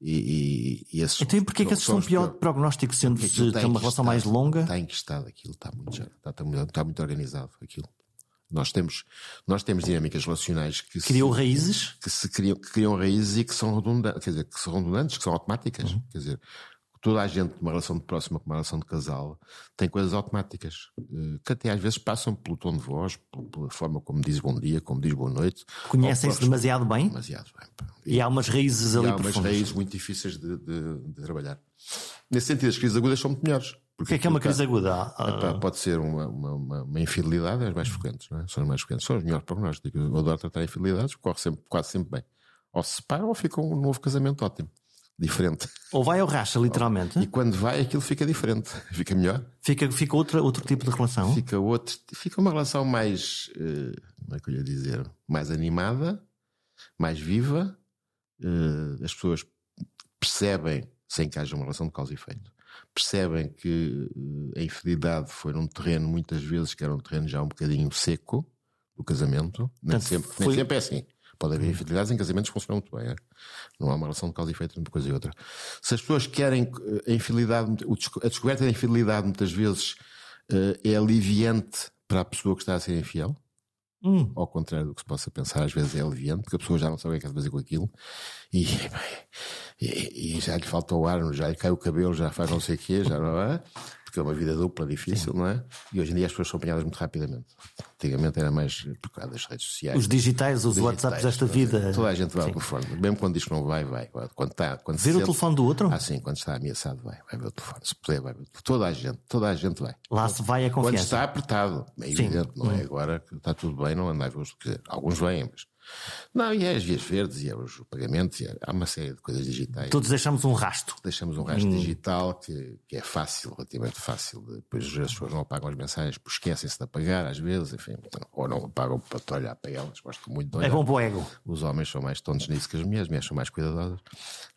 e, e, e esses Então porquê que esses são pior piores. prognóstico, sendo que Aquilo tem uma relação mais longa? Está enquistado aquilo, está muito, está, está muito, está muito organizado aquilo. Nós temos, nós temos dinâmicas relacionais que se, Criou raízes? que se criam, que criam raízes e que são redundantes, quer dizer, que são redundantes, que são automáticas. Uhum. Quer dizer, toda a gente, numa relação de próxima com uma relação de casal, tem coisas automáticas, eh, que até às vezes passam pelo tom de voz, pela forma como diz bom dia, como diz boa noite. Conhecem-se demasiado bem? demasiado bem. pá. E há umas raízes E ali há umas profundas. raízes muito difíceis de, de- de trabalhar. Nesse sentido, as crises agudas são muito melhores. O que é que é uma aquilo crise aguda? está- Ah, Epá, pode ser uma, uma, uma- infidelidade, é as mais frequentes, não é? São as mais frequentes, são os melhores prognósticos. Eu adoro tratar infidelidades, corre sempre, quase sempre bem. Ou se separam ou fica um novo casamento ótimo, diferente. Ou vai ou racha, literalmente? E quando vai, aquilo fica diferente, fica melhor. Fica, fica outra, outro tipo de relação? Fica outro, fica uma relação mais, eh, como é que eu ia dizer, mais animada, mais viva. Eh, as pessoas percebem, sem que haja uma relação de causa e efeito, percebem que eh, a infidelidade foi num terreno, muitas vezes, que era um terreno já um bocadinho seco do casamento. Nem, Portanto, sempre, foi- nem sempre é assim. Pode haver infidelidades em casamentos que funcionam muito bem. é? Não há uma relação de causa e efeito entre uma coisa e outra. Se as pessoas querem eh, a infidelidade, a descoberta da infidelidade muitas vezes eh, é aliviante para a pessoa que está a ser infiel, Hum, ao contrário do que se possa pensar, às vezes é aliviante, porque a pessoa já não sabe o que é que fazer com aquilo e, e- e já lhe falta o ar, já lhe cai o cabelo, já faz não sei o quê, já não é? Porque é uma vida dupla, difícil, não é? E hoje em dia as pessoas são apanhadas muito rapidamente. Antigamente era mais por causa das redes sociais. os digitais, os WhatsApps desta vida. Toda a gente vai ao telefone. Mesmo quando diz que não vai, vai. Quando está, quando se Ver o sente- telefone do outro? Ah, sim, quando está ameaçado, vai. Vai ver o telefone. Se puder, vai ver. Toda a gente, toda a gente vai. Lá se vai a Quando confiança. está apertado, é Sim. evidente, não é agora que está tudo bem, não anda a ver os. Quer dizer, alguns vêm, mas. Não, e é as vias verdes, e é os pagamentos, e é- há uma série de coisas digitais. Todos deixamos um rasto. Deixamos um rastro digital que, que é fácil, relativamente fácil. Depois as pessoas não apagam as mensagens, porque esquecem-se de apagar, às vezes, enfim, ou não apagam para olhar para elas. Gosto muito de olhar. É bom para o ego. Os homens são mais tontos nisso que as mulheres, as mulheres são mais cuidadosas,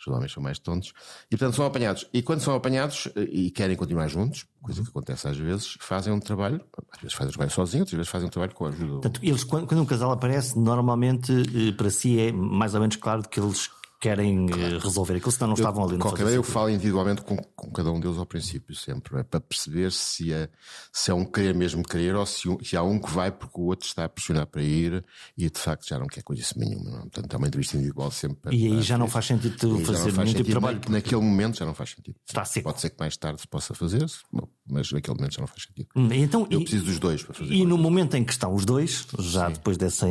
os homens são mais tontos. E portanto são apanhados. E quando são apanhados eh, e querem continuar juntos, coisa que acontece às vezes, fazem um trabalho, às vezes fazem um trabalho sozinhos, outras vezes fazem um trabalho com a ajuda. Portanto, eles, quando, quando um casal aparece, normalmente eh, para si é mais ou menos claro que eles querem eh, resolver aquilo, senão não estavam ali qualquer maneira, eu falo individualmente com, com cada um deles ao princípio, sempre, é? para perceber se é, se é um querer mesmo querer ou se, se há um que vai porque o outro está a pressionar para ir e de facto já não quer coisa nenhuma. Não? é? Portanto, é uma entrevista individual sempre. E aí já não faz sentido tu fazer não nenhum faz tipo de trabalho. Na- Naquele momento já não faz sentido. Está seco. Pode ser que mais tarde se possa fazer, bom, mas naquele momento já não faz sentido. Hum, Então, Eu e, preciso dos dois para fazer. e no momento em que estão os dois, já depois dessa.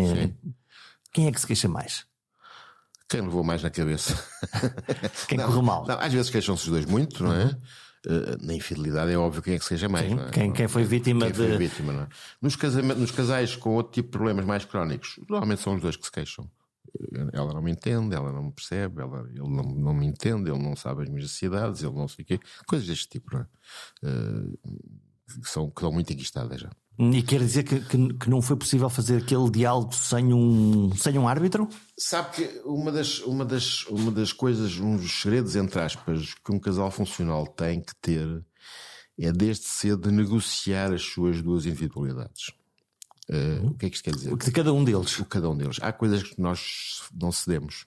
Quem é que se queixa mais? Quem levou mais na cabeça? Quem Não, correu mal? não, às vezes queixam-se os dois muito, não é? Eh, na infidelidade é óbvio quem é que seja mais, Sim, não é? quem- quem foi vítima Quem foi de- vítima, não é? Nos, casamentos, nos casais com outro tipo de problemas mais crónicos, normalmente são os dois que se queixam. ela não me entende, ela não me percebe, ela, ele não, não me entende, ele não sabe as minhas necessidades, ele não sei o quê. Coisas deste tipo, não é? Uh, que, são, que são muito enquistadas já. E quer dizer que, que, que, não foi possível fazer aquele diálogo sem um, sem um árbitro? Sabe que uma das, uma, das, uma das coisas, um dos segredos, entre aspas, que um casal funcional tem que ter é desde cedo negociar as suas duas individualidades. Uh, o que é que isto quer dizer? De cada um deles. O cada um deles. Há coisas que nós não cedemos.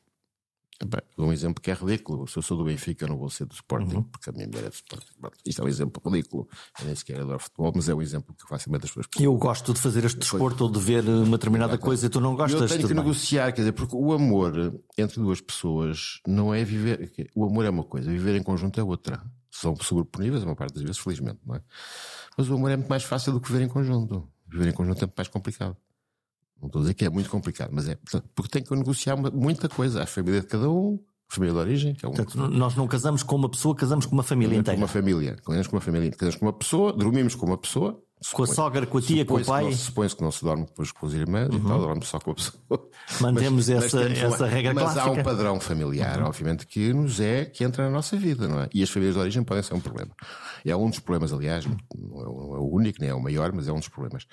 Bem, um exemplo que é ridículo. Se eu sou do Benfica, eu não vou ser do Sporting, uhum. porque a minha mulher é do Sporting. isto é um exemplo ridículo. Eu nem sequer adoro futebol, mas é um exemplo que facilmente as pessoas Eu gosto de fazer este desporto ou de ver uma determinada coisa e tu não gostas. Eu tenho que bem. negociar, quer dizer, porque o amor entre duas pessoas não é viver. O amor é uma coisa, viver em conjunto é outra. São sobreponíveis, a maior parte das vezes, felizmente, não é? Mas o amor é muito mais fácil do que viver em conjunto. Viver em conjunto é muito mais complicado. Não estou a dizer que é muito complicado, mas é porque tem que negociar muita coisa. A família de cada um, a família de origem. Que é um... Portanto, nós não casamos com uma pessoa, casamos com uma família inteira. Com uma família, casamos com uma família, casamos com uma pessoa, dormimos com uma pessoa, com a sogra, com a tia, com o pai. Supõe-se que não se dorme depois com os irmãos uhum. e tal, dorme só com a pessoa. Mantemos mas, essa, mas essa regra mas clássica. Mas há um padrão familiar, uhum. obviamente, que nos é, que entra na nossa vida, não é? E as famílias de origem podem ser um problema. É um dos problemas, aliás, não é o único, nem é o maior, mas é um dos problemas.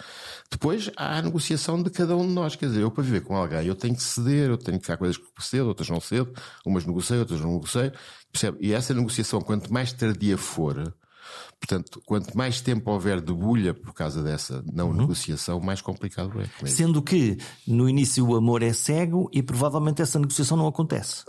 Depois há a negociação de cada um de nós, quer dizer, eu para viver com alguém, eu tenho que ceder, eu tenho que há coisas que cedo, outras não cedo, umas negociei, outras não negociei, percebe? E essa negociação, quanto mais tardia for, Portanto, quanto mais tempo houver de bulha por causa dessa não uhum. negociação, mais complicado é. Sendo que no início o amor é cego e provavelmente essa negociação não acontece.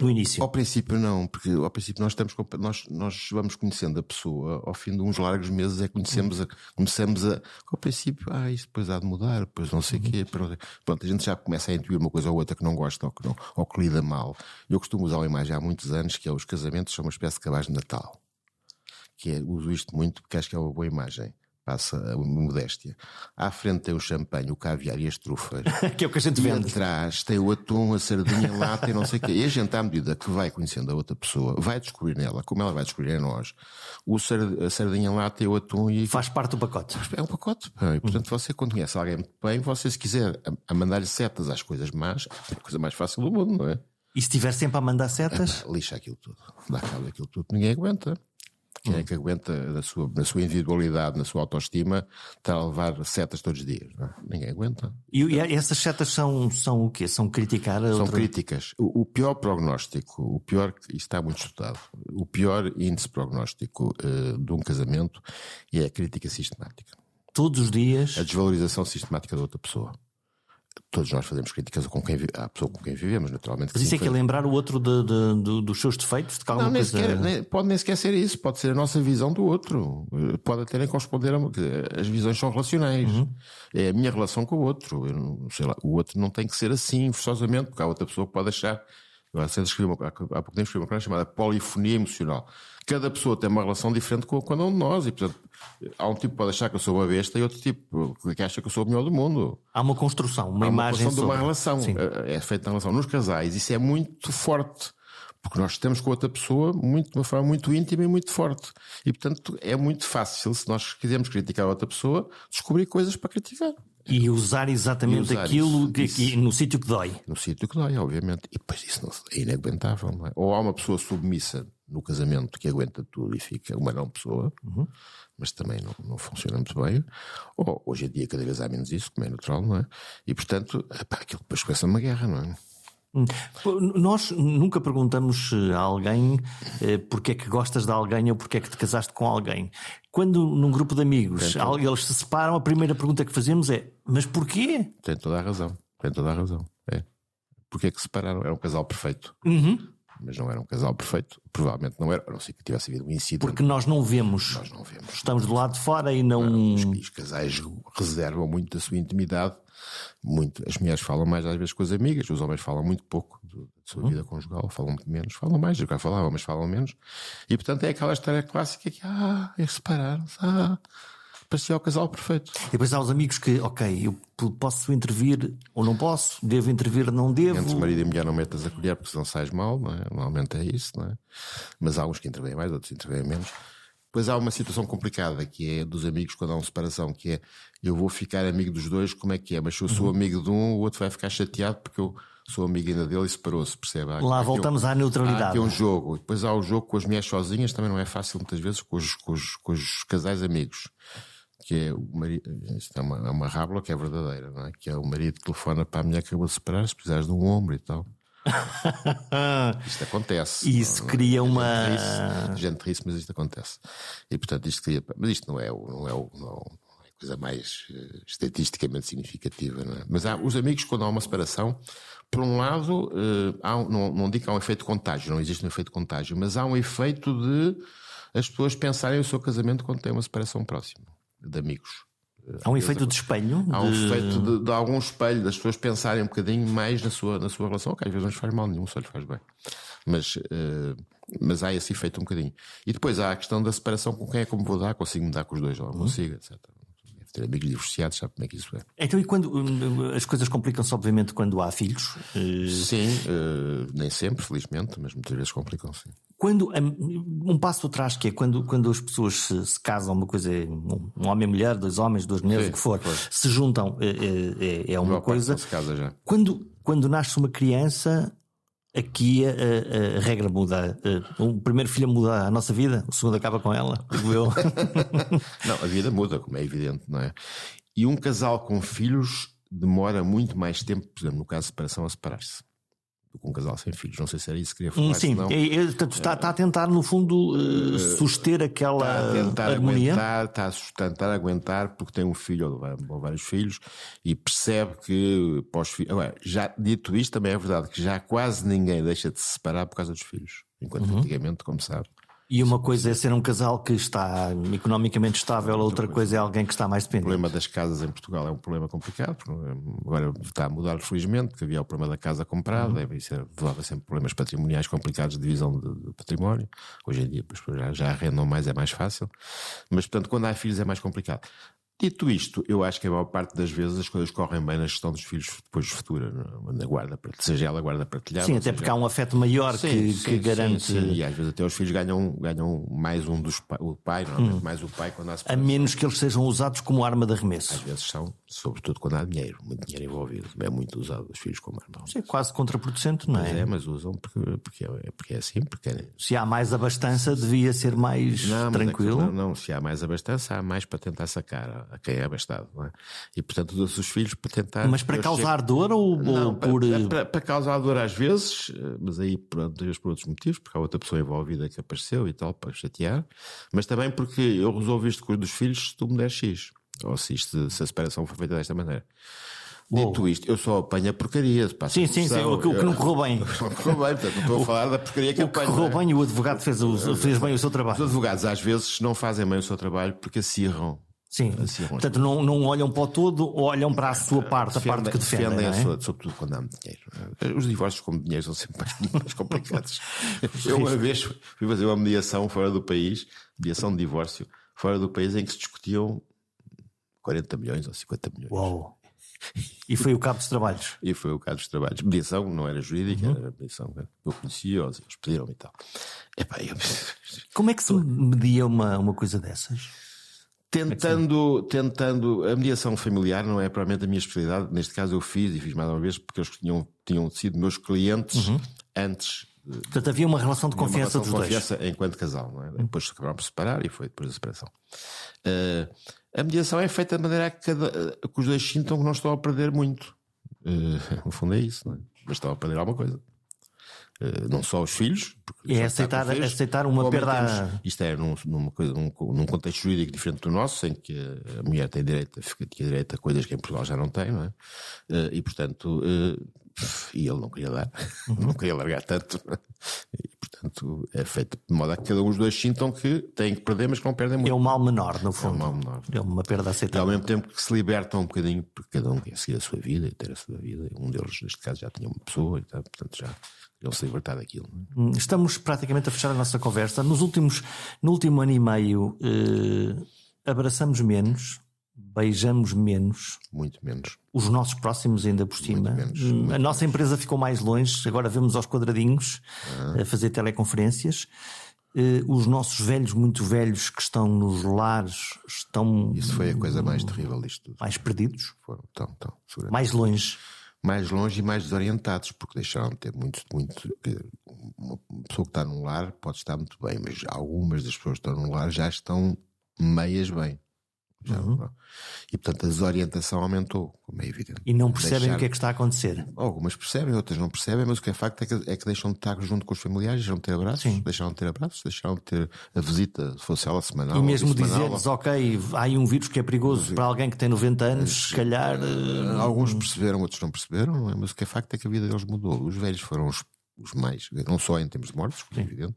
No início? Ao princípio não, porque ao princípio nós estamos nós, nós vamos conhecendo a pessoa, ao fim de uns largos meses é conhecemos a, começamos a ao princípio, ah, isso depois há de mudar, depois não sei o uhum. quê, pronto, a gente já começa a intuir uma coisa ou outra que não gosta ou que, não, ou que lida mal. Eu costumo usar uma imagem há muitos anos que é os casamentos são uma espécie de cabaz de Natal que é, uso isto muito porque acho que é uma boa imagem. Passa a modéstia. À frente tem o champanhe, o caviar e as trufas. que é o que a gente vende. E atrás tem o atum, a sardinha, a lata e não sei o quê. E a gente, à medida que vai conhecendo a outra pessoa, vai descobrir nela, como ela vai descobrir em nós, o sard a sardinha, a lata e o atum. E... Faz parte do pacote. É um pacote. E, portanto, hum. você, quando conhece alguém muito bem, você, se quiser a, mandar-lhe setas às coisas más, é a coisa mais fácil do mundo, não é? E se estiver sempre a mandar setas? É, lixa aquilo tudo. Dá cabo daquilo tudo. Ninguém aguenta. Quem é que aguenta na sua, na sua individualidade, na sua autoestima, estar a levar setas todos os dias? É? Ninguém aguenta. E, e, essas setas são, são o quê? São criticar? São outra... críticas. O, o, pior prognóstico, o pior, isto está muito estudado, o pior índice prognóstico uh, de um casamento é a crítica sistemática. Todos os dias? A desvalorização sistemática da outra pessoa todos nós fazemos críticas com quem, à pessoa com quem vivemos, naturalmente. Mas isso é que é lembrar o outro de, de, de, dos seus defeitos? De não, nem sequer, nem, pode nem sequer ser isso, pode ser a nossa visão do outro. Pode até nem corresponder a. As visões são relacionais. Uhum. É a minha relação com o outro. Eu, sei lá, o outro não tem que ser assim, forçosamente, porque há outra pessoa que pode achar. Agora, escrevi uma, há pouco tempo escrevi uma coisa chamada polifonia emocional. Cada pessoa tem uma relação diferente com cada um de nós e, portanto, há um tipo que pode achar que eu sou uma besta e outro tipo que acha que eu sou o melhor do mundo. Há uma construção, uma há imagem. Uma construção de uma relação. Sim. É, é feita na relação. Nos casais, isso é muito forte. Porque nós estamos com outra pessoa muito, de uma forma muito íntima e muito forte. E, portanto, é muito fácil, se nós quisermos criticar outra pessoa, descobrir coisas para criticar. E usar exatamente usar aquilo isso, que, isso. no sítio que dói. No sítio que dói, obviamente. E depois isso não, é inaguentável, não é? Ou há uma pessoa submissa no casamento que aguenta tudo e fica uma não pessoa, uhum. mas também não, não funciona muito bem. Ou hoje em dia cada vez há menos isso, como é natural, não é? E portanto, epá, aquilo depois começa uma guerra, não é? Hum. Nós nunca perguntamos a alguém eh, porque é que gostas de alguém ou porque é que te casaste com alguém. Quando num grupo de amigos eles se separam, a primeira pergunta que fazemos é: mas porquê? Tem toda a razão. Tem toda a razão. É. Porquê é que se separaram? Era um casal perfeito. Uhum mas não era um casal perfeito. Provavelmente não era, a não ser que tivesse havido um incidente. Porque nós não vemos. Nós não vemos. Estamos do lado de fora e não. não os, os, casais reservam muito da sua intimidade. Muito. As mulheres falam mais às vezes com as amigas, os homens falam muito pouco da sua vida conjugal, falam muito menos, falam mais, eu já falava, mas falam menos. E portanto é aquela história clássica que, ah, é separaram-se, ah parecia o casal perfeito. E depois há os amigos que, ok, eu posso intervir ou não posso, devo intervir, não devo. Entre marido e mulher não metas a colher porque senão sais mal, não é? Normalmente é isso, não é? Mas há uns que intervêm mais, outros intervêm menos. Depois há uma situação complicada que é dos amigos quando há uma separação, que é eu vou ficar amigo dos dois, como é que é? Mas se eu sou uhum. amigo de um, o outro vai ficar chateado porque eu sou amigo ainda dele e separou-se, percebe? Há, Lá voltamos um, à neutralidade. Há aqui um jogo. Depois há o jogo com as mulheres sozinhas, também não é fácil muitas vezes com os, com os, com os casais amigos. Que é o marido, isto é uma, é uma rábula que é verdadeira, não é? Que é o marido que telefona para a mulher que acabou de separar, se precisares de um ombro e tal. isto acontece. Isso não, é? cria uma. Gente ri mas isto acontece. E portanto, isto cria. Mas isto não é o. Não é o não, é coisa mais uh, estatisticamente significativa, não é? Mas há, os amigos, quando há uma separação, por um lado, uh, há, não, não digo que há um efeito de contágio, não existe um efeito de contágio, mas há um efeito de as pessoas pensarem o seu casamento quando tem uma separação próxima de amigos. Há um efeito de espelho? Há um de... efeito de, de, algum espelho, das pessoas pensarem um bocadinho mais na sua, na sua relação, que às vezes não faz mal nenhum, só lhe faz bem. Mas, uh, mas há esse efeito um bocadinho. E depois há a questão da separação com quem é que me vou dar, consigo me dar com os dois, ou não uhum. consigo, etc ter amigos divorciados, sabe como é que isso é. Então, e quando as coisas complicam-se, obviamente, quando há filhos? Eh, sim, uh, nem sempre, felizmente, mas muitas vezes complicam-se. Quando um passo atrás, que é quando, quando as pessoas se, se casam, uma coisa é um homem e mulher, dois homens, duas mulheres, o que for, se juntam, é, é, é uma coisa. Se casa já. Quando, quando nasce uma criança, aqui a, a, a, regra muda. O primeiro filho muda a nossa vida, o segundo acaba com ela, digo eu. não, a vida muda, como é evidente, não é? E um casal com filhos demora muito mais tempo, por exemplo, no caso de separação, a separar-se com um casal sem filhos. Não sei se era isso que queria falar. Sim, senão, é, é, está, está, a tentar, no fundo, uh, suster aquela está a tentar harmonia. Aguentar, está a tentar aguentar porque tem um filho ou, vários filhos e percebe que pós Agora, já dito isto, também é verdade que já quase ninguém deixa de se separar por causa dos filhos. Enquanto uhum. antigamente, como sabe, e uma coisa é ser um casal que está economicamente estável, a outra coisa é alguém que está mais dependente. O problema das casas em Portugal é um problema complicado. Agora está a mudar, felizmente, porque havia o problema da casa comprada, uhum. isso levava sempre problemas patrimoniais complicados de divisão de, de património. Hoje em dia, já, já arrendam mais, é mais fácil. Mas, portanto, quando há filhos é mais complicado. Dito isto, eu acho que a maior parte das vezes as coisas correm bem na gestão dos filhos depois futura, na guarda, seja ela guarda partilhada. Sim, até porque há um afeto maior sim, que, sim, que garante. Sim, sim, e às vezes até os filhos ganham, ganham mais um dos o pai, normalmente hum. mais o pai quando há A menos que eles sejam usados como arma de arremesso. Às vezes são, sobretudo quando há dinheiro, muito dinheiro envolvido. É muito usado os filhos como arma. Sim, é quase contraproducente, não é? Mas é, mas usam porque, porque, é, porque é assim. Porque é... Se há mais abastança, devia ser mais não, tranquilo. É que, não, não, se há mais abastança, há mais para tentar sacar a quem é abastado. É? E portanto os filhos para tentar. Mas para causar chego... dor ou, não, ou por. Para, para, para, causar dor às vezes, mas aí pronto, às vezes por outros motivos, porque há outra pessoa envolvida que apareceu e tal, para chatear, mas também porque eu resolvo isto com os dos filhos se tu me der X. Ou se, isto, se a separação foi feita desta maneira. Dito isto, eu só apanho a porcaria. Sim, sim, sim, o que, o que não correu bem. Não correu bem, portanto, não estou a falar da porcaria que o apanho. correu é? bem, o advogado fez, o, fez bem o seu trabalho. Os advogados às vezes não fazem bem o seu trabalho porque acirram Sim, assim, portanto não, não olham para o todo, olham para a sua parte, a parte que defendem. defendem é? sua, sobretudo quando há dinheiro. Os divórcios com dinheiro são sempre mais, mais complicados. Eu uma vez fui fazer uma mediação fora do país, mediação de divórcio, fora do país em que se discutiam 40 milhões ou 50 milhões. Uau! E foi o cabo dos trabalhos. E foi o cabo dos trabalhos. Mediação não era jurídica, uhum. era mediação. Eu conhecia, eles pediram e tal. Epá, eu... Como é que se media uma, uma coisa dessas? Tentando, tentando, a mediação familiar não é provavelmente a minha especialidade, neste caso eu fiz e fiz mais uma vez porque eles tinham, tinham sido meus clientes uhum. antes. Portanto, havia uma relação de confiança relação de confiança dois. enquanto casal, não é? Uhum. Depois acabaram por separar e foi depois da separação. Uh, a mediação é feita de maneira a que, cada, que os dois sintam que não estão a perder muito. Uh, no fundo é isso, não é? Mas estão a perder alguma coisa. Eh, não só os filhos. É aceitar, filhos, aceitar uma perda. Isto é num, numa coisa, num, num, contexto jurídico diferente do nosso, em que a mulher tem direito, tinha direito a coisas que em Portugal já não tem, não é? Eh, e portanto, eh, e ele não queria dar, não queria largar tanto. Portanto, é feito de modo a que cada um dos dois sintam que têm que perder, mas que não perdem muito. É um mal menor, no fundo. É um mal menor. É uma perda aceitável. E ao mesmo tempo que se libertam um bocadinho, porque cada um quer seguir a sua vida e ter a sua vida. Um deles, neste caso, já tinha uma pessoa, e tal, portanto já ele se libertar daquilo. É? Hum, estamos praticamente a fechar a nossa conversa. Nos últimos, no último ano e meio, eh, abraçamos menos, beijamos menos. Muito menos. Os nossos próximos ainda por cima. Menos, hum, a nossa empresa ficou mais longe, agora vemos aos quadradinhos ah. a fazer teleconferências. eh, os nossos velhos, muito velhos, que estão nos lares, estão. Isso foi a coisa mais terrível disto tudo. Mais perdidos? Foram, tão, tão, mais longe. Mais longe e mais desorientados, porque deixaram de ter muito, muito. Uma pessoa que está num lar pode estar muito bem, mas algumas das pessoas que estão num lar já estão meias bem. Uhum. E portanto a desorientação aumentou, como é evidente. E não percebem Deixar... o que é que está a acontecer. Algumas percebem, outras não percebem, mas o que é facto é que, é que deixam de estar junto com os familiares, deixam de ter abraços, Sim. deixaram de ter abraços, deixaram de ter a visita, se fosse ela semanal. E mesmo dizer-lhes, ok, há aí um vírus que é perigoso para alguém que tem 90 anos, se calhar. Uh... Alguns perceberam, outros não perceberam, é? mas o que é facto é que a vida deles mudou. Os velhos foram os, os mais, não só em termos de mortes, como é evidente,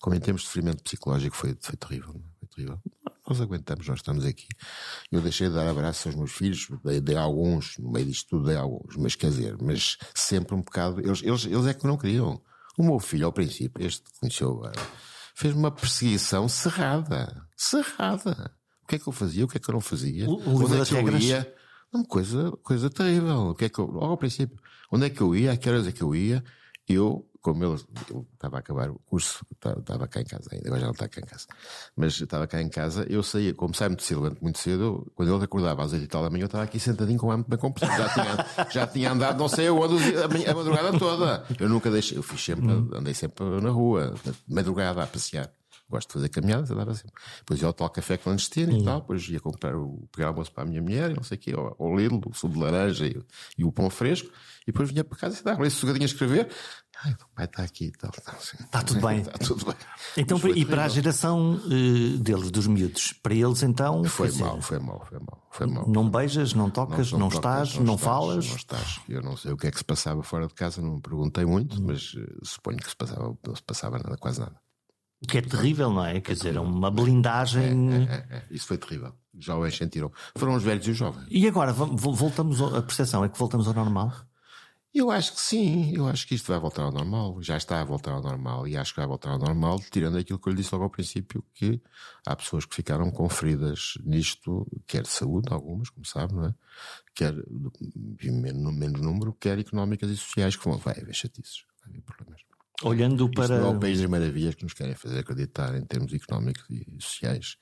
como em termos de sofrimento psicológico, foi, foi terrível. Foi terrível nós aguentamos, nós estamos aqui. Eu deixei de dar abraços aos meus filhos, dei, dei alguns, no meio disto tudo dei alguns, mas quer dizer, mas sempre um bocado, eles, eles, eles é que não queriam. O meu filho, ao princípio, este conheceu agora, fez uma perseguição cerrada. Cerrada. O que é que eu fazia? O que é que eu não fazia? O, Onde é que eu ia? Uma coisa, coisa terrível. O que é que eu, logo ao princípio, onde é que eu ia? A que horas é que eu ia? Eu como ele, ele estava a acabar o curso, estava cá em casa ainda, agora já não está cá em casa, mas estava cá em casa, eu saía, como sai muito cedo, muito cedo, quando ele acordava às 8 e tal da manhã, eu estava aqui sentadinho com a bem compressão, já tinha, já tinha andado não sei aonde a, madrugada toda. Eu nunca deixei, eu fiz sempre, andei sempre na rua, madrugada a passear. Gosto de fazer caminhadas, andava sempre. Depois ia ao tal café clandestino e tal, depois ia comprar o, pegar almoço para a minha mulher, não sei o quê, ao, ao Lidl, o sumo de laranja e, e, o pão fresco, e depois vinha para casa e dava ali sugadinho a escrever, Ai, o pai está aqui e tal. Está tudo bem. Está tudo bem. Então, e para a geração uh, deles, dos miúdos, para eles então. Foi mal, foi mal, foi mal, foi mal. Não beijas, não tocas, não, não, não estás, tocas, não, não estás, falas. Não estás. Eu não sei o que é que se passava fora de casa, não me perguntei muito, mas uh, suponho que se passava, não se passava nada, quase nada. O que é terrível, não é? Quer dizer, é uma blindagem. É, é, é, Isso foi terrível. Os jovens sentiram. Foram os velhos e os jovens. E agora, voltamos, a percepção é que voltamos ao normal? Eu acho que sim, eu acho que isto vai voltar ao normal, já está a voltar ao normal e acho que vai voltar ao normal, tirando aquilo que eu lhe disse logo ao princípio, que há pessoas que ficaram com feridas nisto, quer de saúde, algumas, como sabe, não é? Quer no menos número, quer económicas e sociais, que vão, vai haver chatices, vai haver problemas. Olhando para. Isto não é o país das maravilhas que nos querem fazer acreditar em termos económicos e sociais.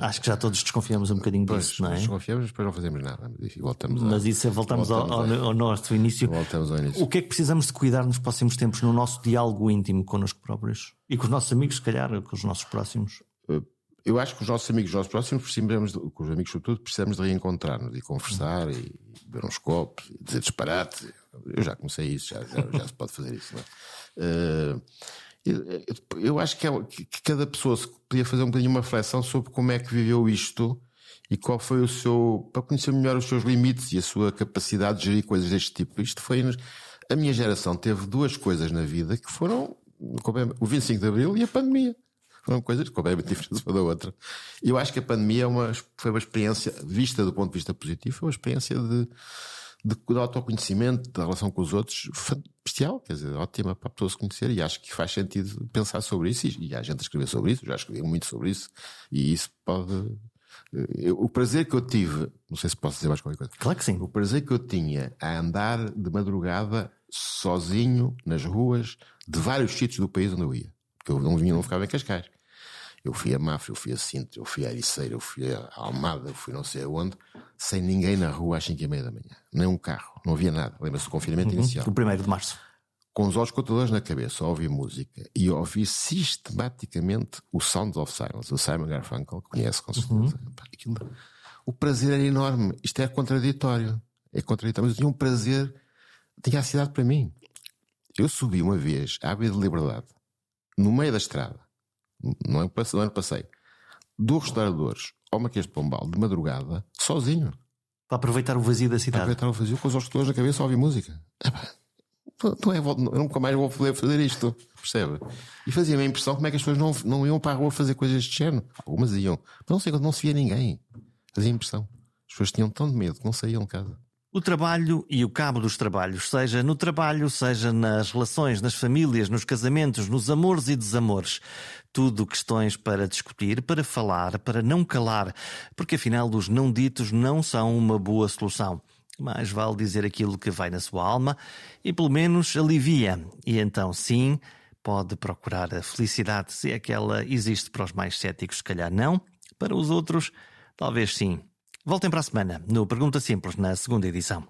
Acho que já todos desconfiamos um bocadinho pois, disso, não é? Desconfiamos, depois não fazemos nada. Voltamos Mas isso é, voltamos, voltamos ao, ao, nosso início. Voltamos ao início. O que é que precisamos de cuidar nos próximos tempos no nosso diálogo íntimo connosco próprios? E com os nossos amigos, se calhar, com os nossos próximos? Eh, eu acho que os nossos amigos, os nossos próximos, precisamos, de, com os amigos sobretudo, precisamos de reencontrar-nos e conversar e beber uns copos, e dizer disparate. Eu já comecei isso, já, já, já se pode fazer isso, não é? Uh, eu acho que, é, que cada pessoa podia fazer um bocadinho uma reflexão sobre como é que viveu isto e qual foi o seu. para conhecer melhor os seus limites e a sua capacidade de gerir coisas deste tipo. Isto foi. A minha geração teve duas coisas na vida que foram o 25 de Abril e a pandemia. Foram coisas completamente diferentes uma da outra. Eu acho que a pandemia é uma, foi uma experiência, vista do ponto de vista positivo, foi uma experiência de de, de autoconhecimento, da relação com os outros, bestial, quer dizer, ótima para a pessoa se conhecer e acho que faz sentido pensar sobre isso e, e há gente a escrever sobre isso, já escrevi muito sobre isso e isso pode. Eh, eu, o prazer que eu tive, não sei se posso dizer mais qualquer coisa. Claro que sim. O prazer que eu tinha a andar de madrugada sozinho nas ruas de vários sítios do país onde eu ia. Porque eu não vinha, não ficava em Cascais. Eu fui a Mafra, eu fui a Sintra, eu fui a Ericeira, eu fui a Almada, eu fui não sei aonde, sem ninguém na rua às 5 e meia da manhã. Nem um carro, não havia nada. Lembra-se do confinamento uhum. inicial. O primeiro de março. Com os olhos contadores na cabeça, a ouvir música e a ouvir sistematicamente o Sounds of Silence, o Simon Garfunkel, que conhece com certeza. Uhum. Aquilo, o prazer era enorme. Isto é contraditório. É contraditório, mas eu tinha um prazer, tinha a cidade para mim. Eu subi uma vez à Avenida de Liberdade, no meio da estrada, não é um ano passei, dos restauradores ao Marquês de Pombal de madrugada, sozinho. Para aproveitar o vazio da cidade. Para aproveitar o vazio com os restauradores na cabeça a ouvir música. Não é, eu nunca mais vou poder fazer isto, percebe? E fazia-me a impressão como é que as pessoas não, não iam para a rua fazer coisas de género. Algumas iam, mas não sei quando não se via ninguém. Fazia a impressão. As pessoas tinham tão de medo que não saíam de casa. O trabalho e o cabo dos trabalhos, seja no trabalho, seja nas relações, nas famílias, nos casamentos, nos amores e desamores. Tudo questões para discutir, para falar, para não calar, porque afinal os não ditos não são uma boa solução. Mais vale dizer aquilo que vai na sua alma e pelo menos alivia. E então, sim, pode procurar a felicidade, se é que ela existe para os mais céticos, se calhar não, para os outros, talvez sim. Voltem para a semana no Pergunta Simples, na segunda edição.